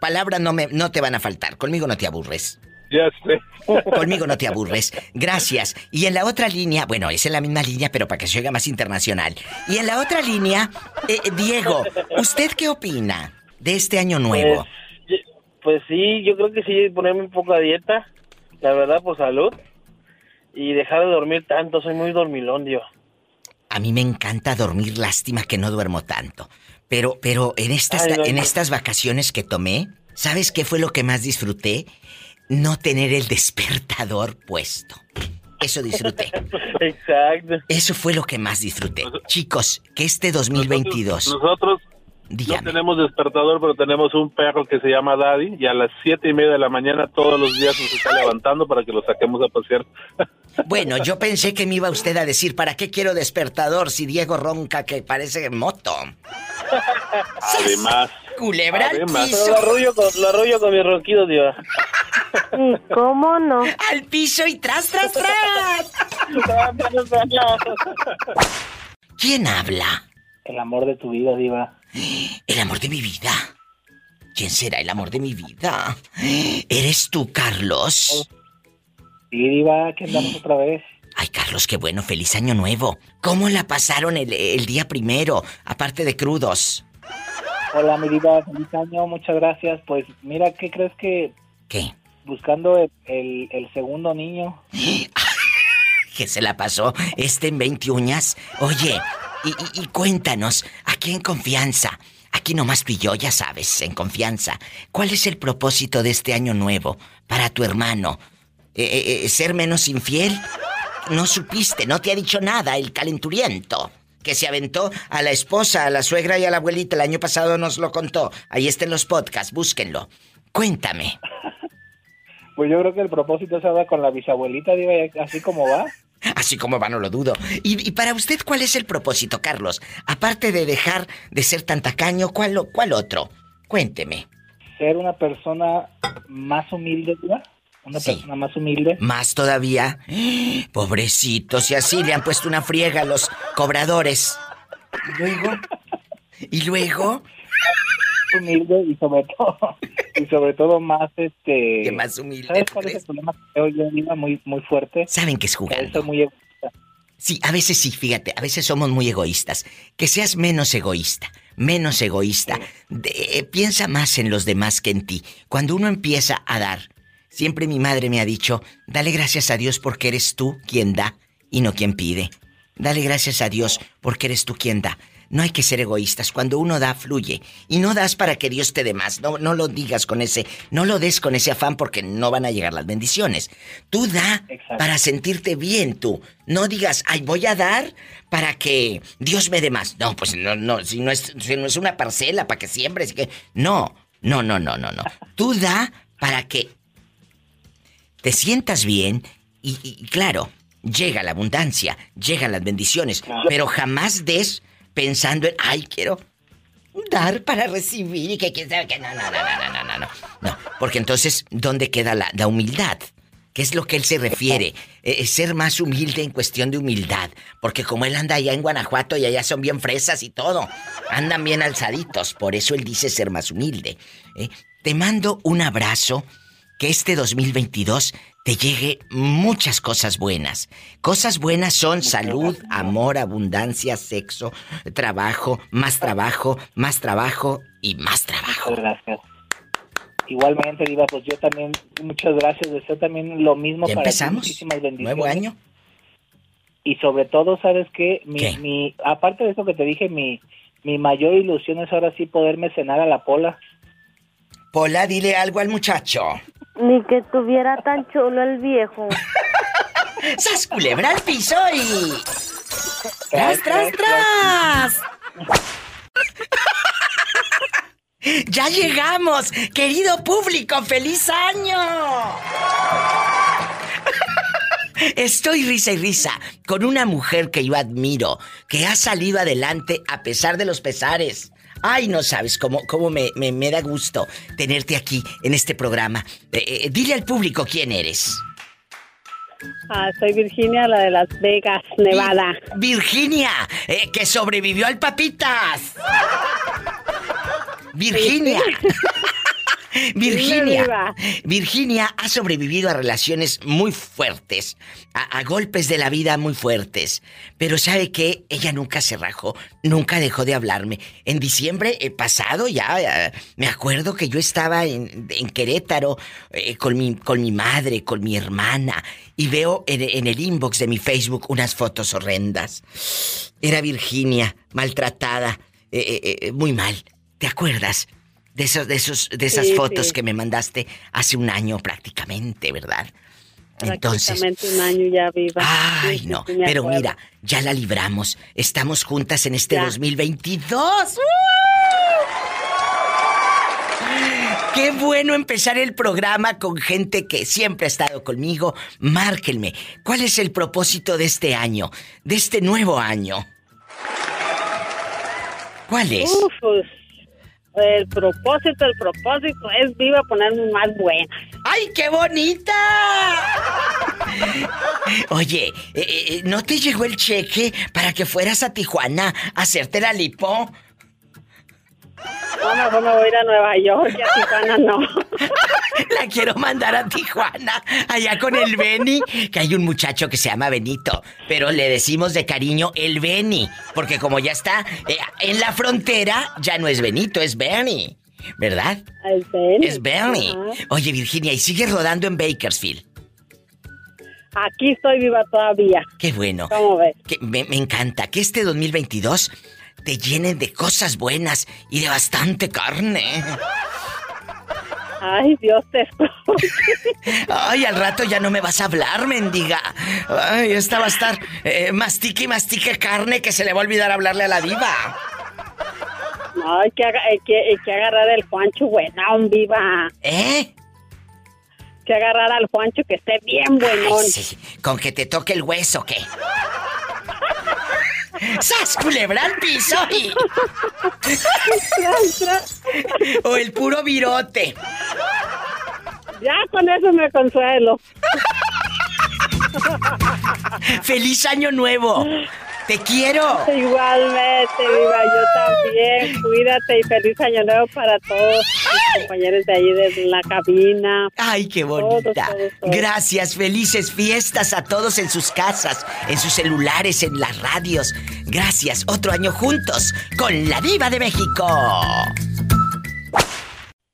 palabras no, me, no te van a faltar. Conmigo no te aburres. Ya sé. Conmigo no te aburres. Gracias. Y en la otra línea, bueno, es en la misma línea, pero para que se oiga más internacional. Y en la otra línea, eh, eh, Diego, ¿usted qué opina de este año nuevo? Pues, pues sí, yo creo que sí, ponerme un poco a dieta, la verdad, por salud. Y dejar de dormir tanto, soy muy dormilón, Dios. A mí me encanta dormir, lástima que no duermo tanto. Pero, pero en estas, Ay, no, en no. estas vacaciones que tomé, ¿sabes qué fue lo que más disfruté? No tener el despertador puesto. Eso disfruté. Exacto. Eso fue lo que más disfruté. Chicos, que este 2022... Nosotros no tenemos despertador, pero tenemos un perro que se llama Daddy y a las siete y media de la mañana todos los días nos está levantando para que lo saquemos a pasear. Bueno, yo pensé que me iba usted a decir, ¿para qué quiero despertador si Diego ronca que parece moto? Además. Culebra al piso. Lo arrullo con, lo arrullo con mi ronquido, Diva. ¿Y cómo no? Al piso y tras, tras, tras. ¿Quién habla? El amor de tu vida, Diva. El amor de mi vida. ¿Quién será el amor de mi vida? ¿Eres tú, Carlos? Sí, Diva, que andamos otra vez. Ay, Carlos, qué bueno, feliz año nuevo. ¿Cómo la pasaron el, el día primero, aparte de crudos? Hola, mi Diva, feliz año, muchas gracias. Pues mira, ¿qué crees que ¿Qué? buscando el, el- el segundo niño? que se la pasó este en 20 uñas. Oye, y, y- y cuéntanos, aquí en confianza, aquí nomás tú y yo, ya sabes, en confianza, ¿cuál es el propósito de este año nuevo para tu hermano? Eh, eh, eh, ¿Ser menos infiel? No supiste, no te ha dicho nada el calenturiento. Que se aventó a la esposa, a la suegra y a la abuelita. El año pasado nos lo contó. Ahí está en los podcasts, búsquenlo. Cuéntame. Pues yo creo que el propósito es hablar con la bisabuelita, Diva, y así como va. Así como va, no lo dudo. Y, y para usted, ¿cuál es el propósito, Carlos? Aparte de dejar de ser tan tacaño, ¿cuál, cuál otro? Cuénteme. Ser una persona más humilde, Diva. Una persona más humilde. Más todavía. Pobrecitos, y así le han puesto una friega a los cobradores. ¿Y luego? ¿Y luego? humilde y sobre todo y sobre todo más este ¿Qué más humilde, ¿Sabes cuál es crees? el problema que veo yo Diva, muy muy fuerte? Saben que es. Soy muy egoísta. Sí, a veces sí, fíjate, a veces somos muy egoístas. Que seas menos egoísta, menos egoísta. De- piensa más en los demás que en ti. Cuando uno empieza a dar, siempre mi madre me ha dicho, dale gracias a Dios porque eres tú quien da y no quien pide. Dale gracias a Dios porque eres tú quien da. No hay que ser egoístas. Cuando uno da, fluye. Y no das para que Dios te dé más. No, no lo digas con ese, no lo des con ese afán porque no van a llegar las bendiciones. Tú da para sentirte bien tú. No digas, ay, voy a dar para que Dios me dé más. No, pues no, no, si no es, si no es una parcela para que siembres. Que... No, no, no, no, no, no. Tú da para que te sientas bien y, claro, llega la abundancia, llegan las bendiciones, pero jamás des pensando en, ay, quiero dar para recibir y que quién sabe que no, no, no, no, no, no, no. No, porque entonces, ¿dónde queda la, humildad? ¿Qué es lo que él se refiere? E, ser más humilde en cuestión de humildad. Porque como él anda allá en Guanajuato y allá son bien fresas y todo, andan bien alzaditos. Por eso él dice ser más humilde. ¿eh? Te mando un abrazo que este 2022 te llegue muchas cosas buenas. Cosas buenas son salud, amor, abundancia, sexo, trabajo, más trabajo, más trabajo y más trabajo. Muchas gracias. Igualmente, Diva, pues yo también, muchas gracias. Deseo también lo mismo Ya para ti. empezamos. Muchísimas bendiciones. Nuevo año. Y sobre todo, ¿sabes qué? Mi, ¿Qué? mi, aparte de eso que te dije, mi, mi mayor ilusión es ahora sí poderme cenar a la pola. Pola, dile algo al muchacho. Ni que tuviera tan chulo el viejo. ¡Sas culebra al piso y... ¡Tras, tras, tras! ¡Ya llegamos! ¡Querido público, feliz año! Estoy risa y risa con una mujer que yo admiro, que ha salido adelante a pesar de los pesares. Ay, no sabes cómo, cómo me, me- me da gusto tenerte aquí en este programa. Eh, eh, dile al público quién eres. Ah, soy Virginia, la de Las Vegas, Nevada. Virginia, eh, que sobrevivió al papitas. Virginia. Virginia. Virginia ha sobrevivido a relaciones muy fuertes, a, a golpes de la vida muy fuertes. Pero ¿sabe qué? Ella nunca se rajó, nunca dejó de hablarme. En diciembre eh, pasado ya, eh, me acuerdo que yo estaba en, en Querétaro eh, con, mi, con mi madre, con mi hermana, y veo en, en el inbox de mi Facebook unas fotos horrendas. Era Virginia, maltratada, muy mal. ¿Te acuerdas? De esos, de esos, de esas Sí, fotos sí. que me mandaste hace un año prácticamente, ¿verdad? Entonces, Prácticamente un año ya viva. ay no, pero acuerdo. mira, ya la libramos. Estamos juntas en este Ya. 2022. Qué bueno empezar el programa con gente que siempre ha estado conmigo. Márquenme, ¿cuál es el propósito de este año, de este nuevo año? ¿Cuál es? Uf, pues, el propósito, el propósito es viva ponerme más buena. ¡Ay, qué bonita! Oye, eh, eh, ¿no te llegó el cheque para que fueras a Tijuana a hacerte la lipo? No, mejor me voy a ir a Nueva York y a Tijuana no. La quiero mandar a Tijuana, allá con el Beni, que hay un muchacho que se llama Benito, pero le decimos de cariño el Beni, porque como ya está eh, en la frontera, ya no es Benito, es Benny, ¿verdad? Es Benny. Es Benny. Oye, Virginia, ¿y sigues rodando en Bakersfield? Aquí estoy viva todavía. Qué bueno. ¿Cómo ves? Que me, me encanta que este 2022 te llene de cosas buenas y de bastante carne. Ay, Dios te escuche. Ay, al rato ya no me vas a hablar, mendiga. Ay, esta va a estar eh, mastique y mastique carne que se le va a olvidar hablarle a la diva. No, hay que, hay que, hay que agarrar el Juancho buenón, viva. ¿Eh? Que agarrar al Juancho que esté bien buenón. Ay, sí, con que te toque el hueso, ¿qué? ¡Sas, culebra al piso! y- o el puro virote. Ya con eso me consuelo. ¡Feliz año nuevo! ¡Te quiero! Igualmente, viva, yo también. Cuídate y feliz año nuevo para todos mis compañeros de ahí de la cabina. ¡Ay, qué bonita! Gracias, felices fiestas a todos en sus casas, en sus celulares, en las radios. Gracias, otro año juntos con la Diva de México.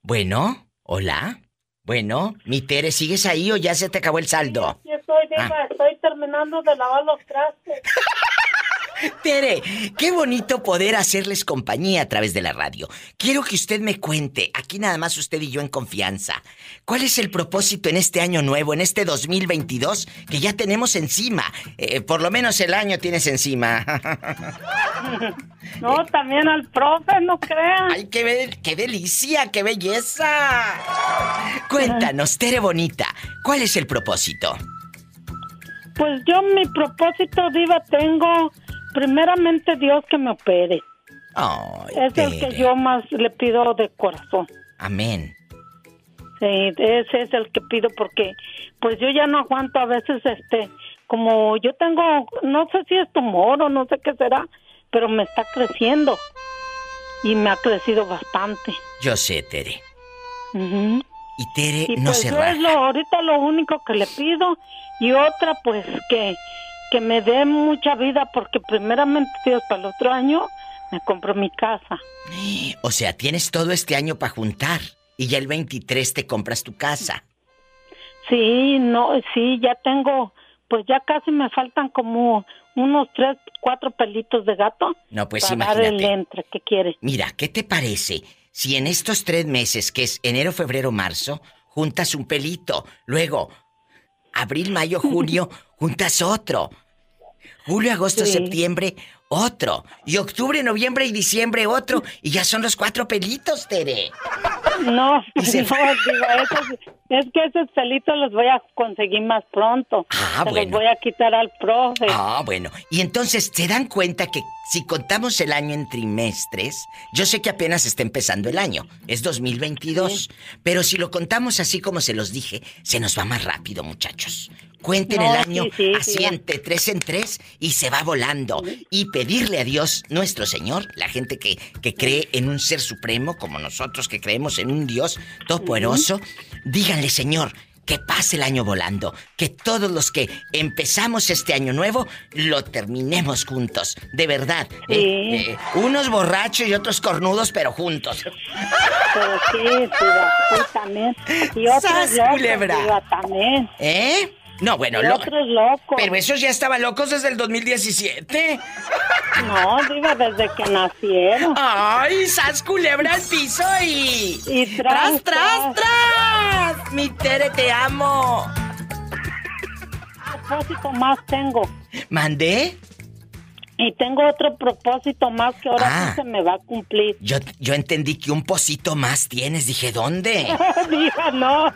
Bueno, hola. Bueno, mi Tere, ¿sigues ahí o ya se te acabó el saldo? Aquí estoy, viva, estoy terminando de lavar los trastes. Tere, qué bonito poder hacerles compañía a través de la radio. Quiero que usted me cuente, aquí nada más usted y yo en confianza, ¿cuál es el propósito en este año nuevo, en este 2022 que ya tenemos encima? Eh, por lo menos el año tienes encima. No, también al profe, no crean. ¡Ay, qué, be- qué delicia, qué belleza! Cuéntanos, Tere Bonita, ¿cuál es el propósito? Pues yo mi propósito, Diva, tengo primeramente Dios que me opere. Es el que yo más le pido de corazón. Amén. Sí, ese es el que pido porque pues yo ya no aguanto a veces este como yo tengo no sé si es tumor o no sé qué será, pero me está creciendo y me ha crecido bastante. Yo sé, Tere. Ujú. Y Tere Y no pues se raja. es lo ahorita lo único que le pido y otra pues que que me dé mucha vida porque primeramente Dios para el otro año me compro mi casa. O sea, tienes todo este año para juntar y ya el 23 te compras tu casa. Sí, no, sí, ya tengo, pues ya casi me faltan como unos tres, cuatro pelitos de gato. No, pues para dar el imagínate. entre que quiere. Mira, ¿qué te parece si en estos tres meses, que es enero, febrero, marzo, juntas un pelito? Luego, abril, mayo, junio, juntas otro. Julio, agosto, Sí. septiembre, otro. Y octubre, noviembre y diciembre, otro. Y ya son los cuatro pelitos, Tere. No, Y se no, fue. digo, esos- es que esos pelitos los voy a conseguir más pronto. Ah, Se los bueno. voy a quitar al profe. Ah, bueno. Y entonces se dan cuenta que si contamos el año en trimestres, yo sé que apenas está empezando el año, es 2022, pero si lo contamos así como se los dije, se nos va más rápido, muchachos. Cuenten No, el año sí, sí, así entre tres en tres y se va volando. Y pedirle a Dios, nuestro Señor, la gente que, que cree en un ser supremo, como nosotros que creemos en un Dios todopoderoso, díganle, Señor, que pase el año volando, que todos los que empezamos este año nuevo lo terminemos juntos, de verdad. Sí. Eh, eh, unos borrachos y otros cornudos, pero juntos. Pero sí, sí, también. Y otros ¡Sas, locos, culebra! también. ¿Eh? No, bueno, Y lo- otros locos. Pero esos ya estaban locos desde el 2017. No, diva, desde que nacieron. ¡Ay, sas culebra al piso y... Y tras, tras, tras! Mi Tere, te amo. propósito más tengo. ¿Mandé? Y tengo otro propósito más que ahora Ah. sí se me va a cumplir. Yo, yo entendí que un pocito más tienes. Dije, ¿dónde? diva, no.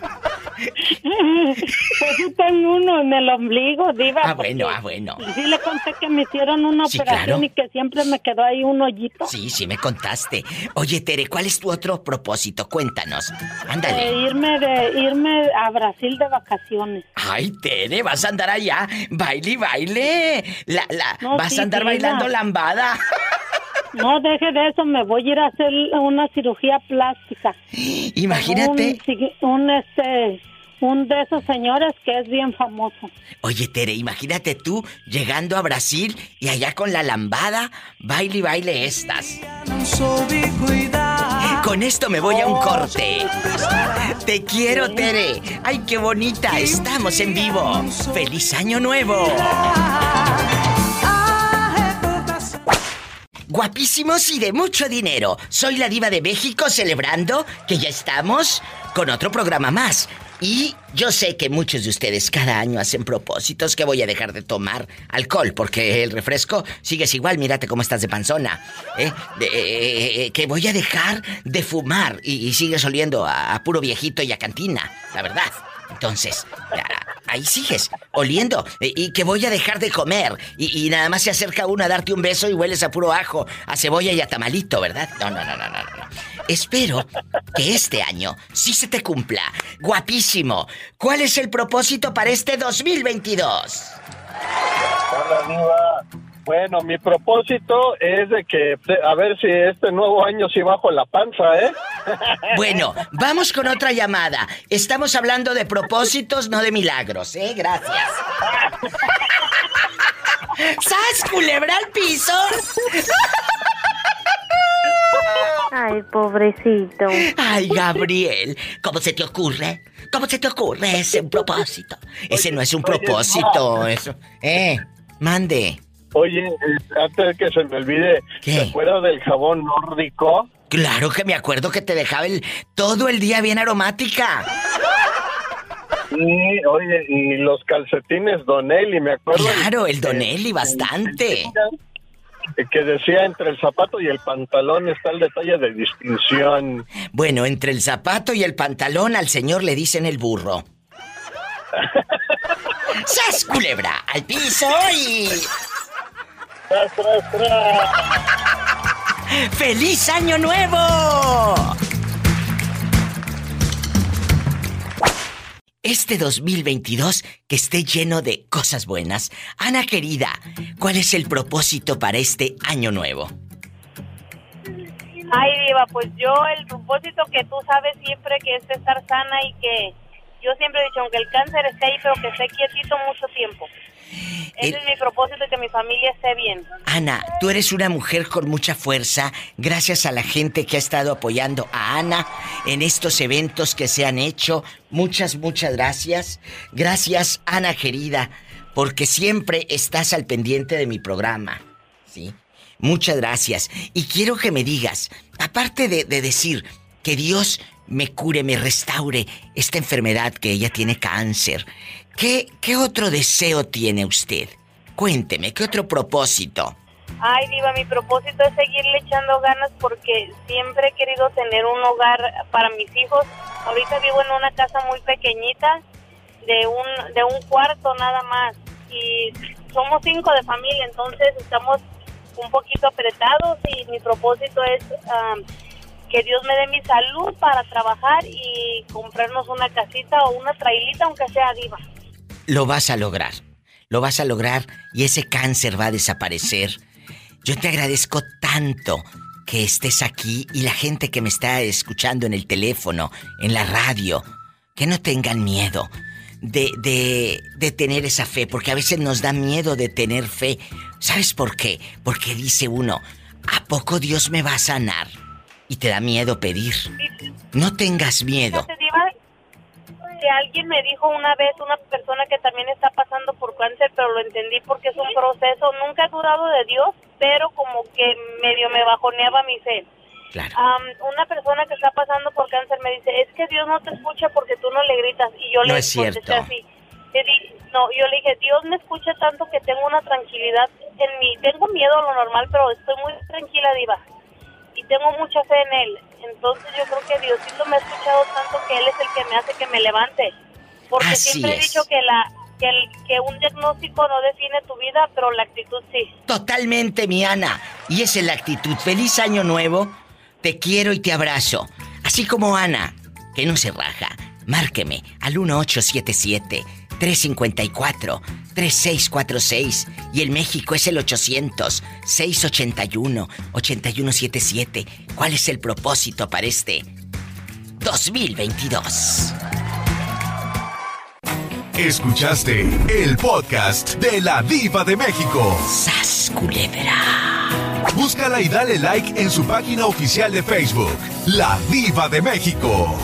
Pues sí tengo uno en el ombligo, diva. Ah, bueno, ah, bueno. Sí le conté que me hicieron una Sí, operación claro. y que siempre me quedó ahí un hoyito. Sí, sí me contaste. Oye, Tere, ¿cuál es tu otro propósito? Cuéntanos. De Ándale. irme de irme a Brasil de vacaciones. Ay, Tere, vas a andar allá. Baile y baile. La, la, No, vas sí, a andar diva. bailando lambada. No, deje de eso, me voy a ir a hacer una cirugía plástica. Imagínate. Un, este, un de esos señores que es bien famoso. Oye, Tere, imagínate tú llegando a Brasil y allá con la lambada, baile y baile estas. Con esto me voy a un corte. Te quiero, Tere. Ay, qué bonita. Estamos en vivo. ¡Feliz Año Nuevo! Guapísimos y de mucho dinero. Soy la diva de México celebrando que ya estamos con otro programa más. Y yo sé que muchos de ustedes cada año hacen propósitos que voy a dejar de tomar alcohol porque el refresco sigues igual, mírate cómo estás de panzona. ¿eh? De- eh, eh, que voy a dejar de fumar y, y sigues oliendo a, a puro viejito y a cantina, la verdad. Entonces, ahí sigues, oliendo. eh, Y que voy a dejar de comer. Y, nada más se acerca uno a darte un beso y hueles a puro ajo, a cebolla y a tamalito, ¿verdad? No, no, no, no, no, no. Espero que este año sí se te cumpla. Guapísimo. ¿Cuál es el propósito para este 2022? Bueno, mi propósito es de que, a ver si este nuevo año sí bajo la panza, ¿eh? Bueno, vamos con otra llamada. Estamos hablando de propósitos, no de milagros, ¿eh? Gracias. ¿Sas culebra al piso? Ay, pobrecito. Ay, Gabriel, ¿cómo se te ocurre? ¿Cómo se te ocurre ese propósito? Ese no es un propósito, eso. Eh, mande. Oye, eh, antes de que se me olvide, ¿te acuerdas del jabón nórdico? Claro que me acuerdo que te dejaba el todo el día bien aromática. Sí, oye, y los calcetines Donelli, me acuerdo. Claro, el Donelli, bastante. Que decía, entre el zapato y el pantalón está el detalle de distinción. Bueno, entre el zapato y el pantalón al señor le dicen el burro. ¡Sas, culebra! ¡Al piso y... ¡Feliz Año Nuevo! Este 2022 que esté lleno de cosas buenas. Ana querida, ¿cuál es el propósito para este año nuevo? Ay, Diva, pues yo el propósito que tú sabes siempre que es estar sana y que yo siempre he dicho, aunque el cáncer esté ahí, pero que esté quietito mucho tiempo. Ese El- es mi propósito y que mi familia esté bien. Ana, tú eres una mujer con mucha fuerza, gracias a la gente que ha estado apoyando a Ana en estos eventos que se han hecho. Muchas, muchas gracias. Gracias, Ana querida, porque siempre estás al pendiente de mi programa. ¿Sí? Muchas gracias. Y quiero que me digas, aparte de, de decir que Dios me cure, me restaure esta enfermedad que ella tiene cáncer, ¿qué, qué otro deseo tiene usted? Cuénteme, ¿qué otro propósito? Ay, Diva, mi propósito es seguirle echando ganas porque siempre he querido tener un hogar para mis hijos. Ahorita vivo en una casa muy pequeñita, de un, de un cuarto nada más. Y somos cinco de familia, entonces estamos un poquito apretados y mi propósito es am, que Dios me dé mi salud para trabajar y comprarnos una casita o una trailita, aunque sea Diva. Lo vas a lograr. Lo vas a lograr y ese cáncer va a desaparecer. Yo te agradezco tanto que estés aquí y la gente que me está escuchando en el teléfono, en la radio, que no tengan miedo de, de, de tener esa fe, porque a veces nos da miedo de tener fe. ¿Sabes por qué? Porque dice uno, ¿a poco Dios me va a sanar? Y te da miedo pedir. No tengas miedo. Diva, que alguien me dijo una vez, una persona que también está pasando por cáncer, pero lo entendí porque es un proceso. Nunca he dudado de Dios, pero como que medio me bajoneaba mi fe. Am, una persona que está pasando por cáncer me dice, es que Dios no te escucha porque tú no le gritas. Y yo No le es contesté cierto. así. Le di- no, yo le dije, Dios me escucha tanto que tengo una tranquilidad en mí. Tengo miedo a lo normal, pero estoy muy tranquila, Diva. Y tengo mucha fe en Él. Entonces yo creo que Diosito me ha escuchado tanto que Él es el que me hace que me levante. Porque Así siempre he dicho que, la, que, el, que un diagnóstico no define tu vida, pero la actitud sí. Totalmente, mi Ana. Y esa es la actitud. Feliz año nuevo. Te quiero y te abrazo. Así como Ana, que no se raja. Márqueme al 1877-354-3646. Y el México es el 800-681-8177. ¿Cuál es el propósito para este 2022? Escuchaste el podcast de la Diva de México. ¡Sas, culebra! Búscala y dale like en su página oficial de Facebook, La Diva de México.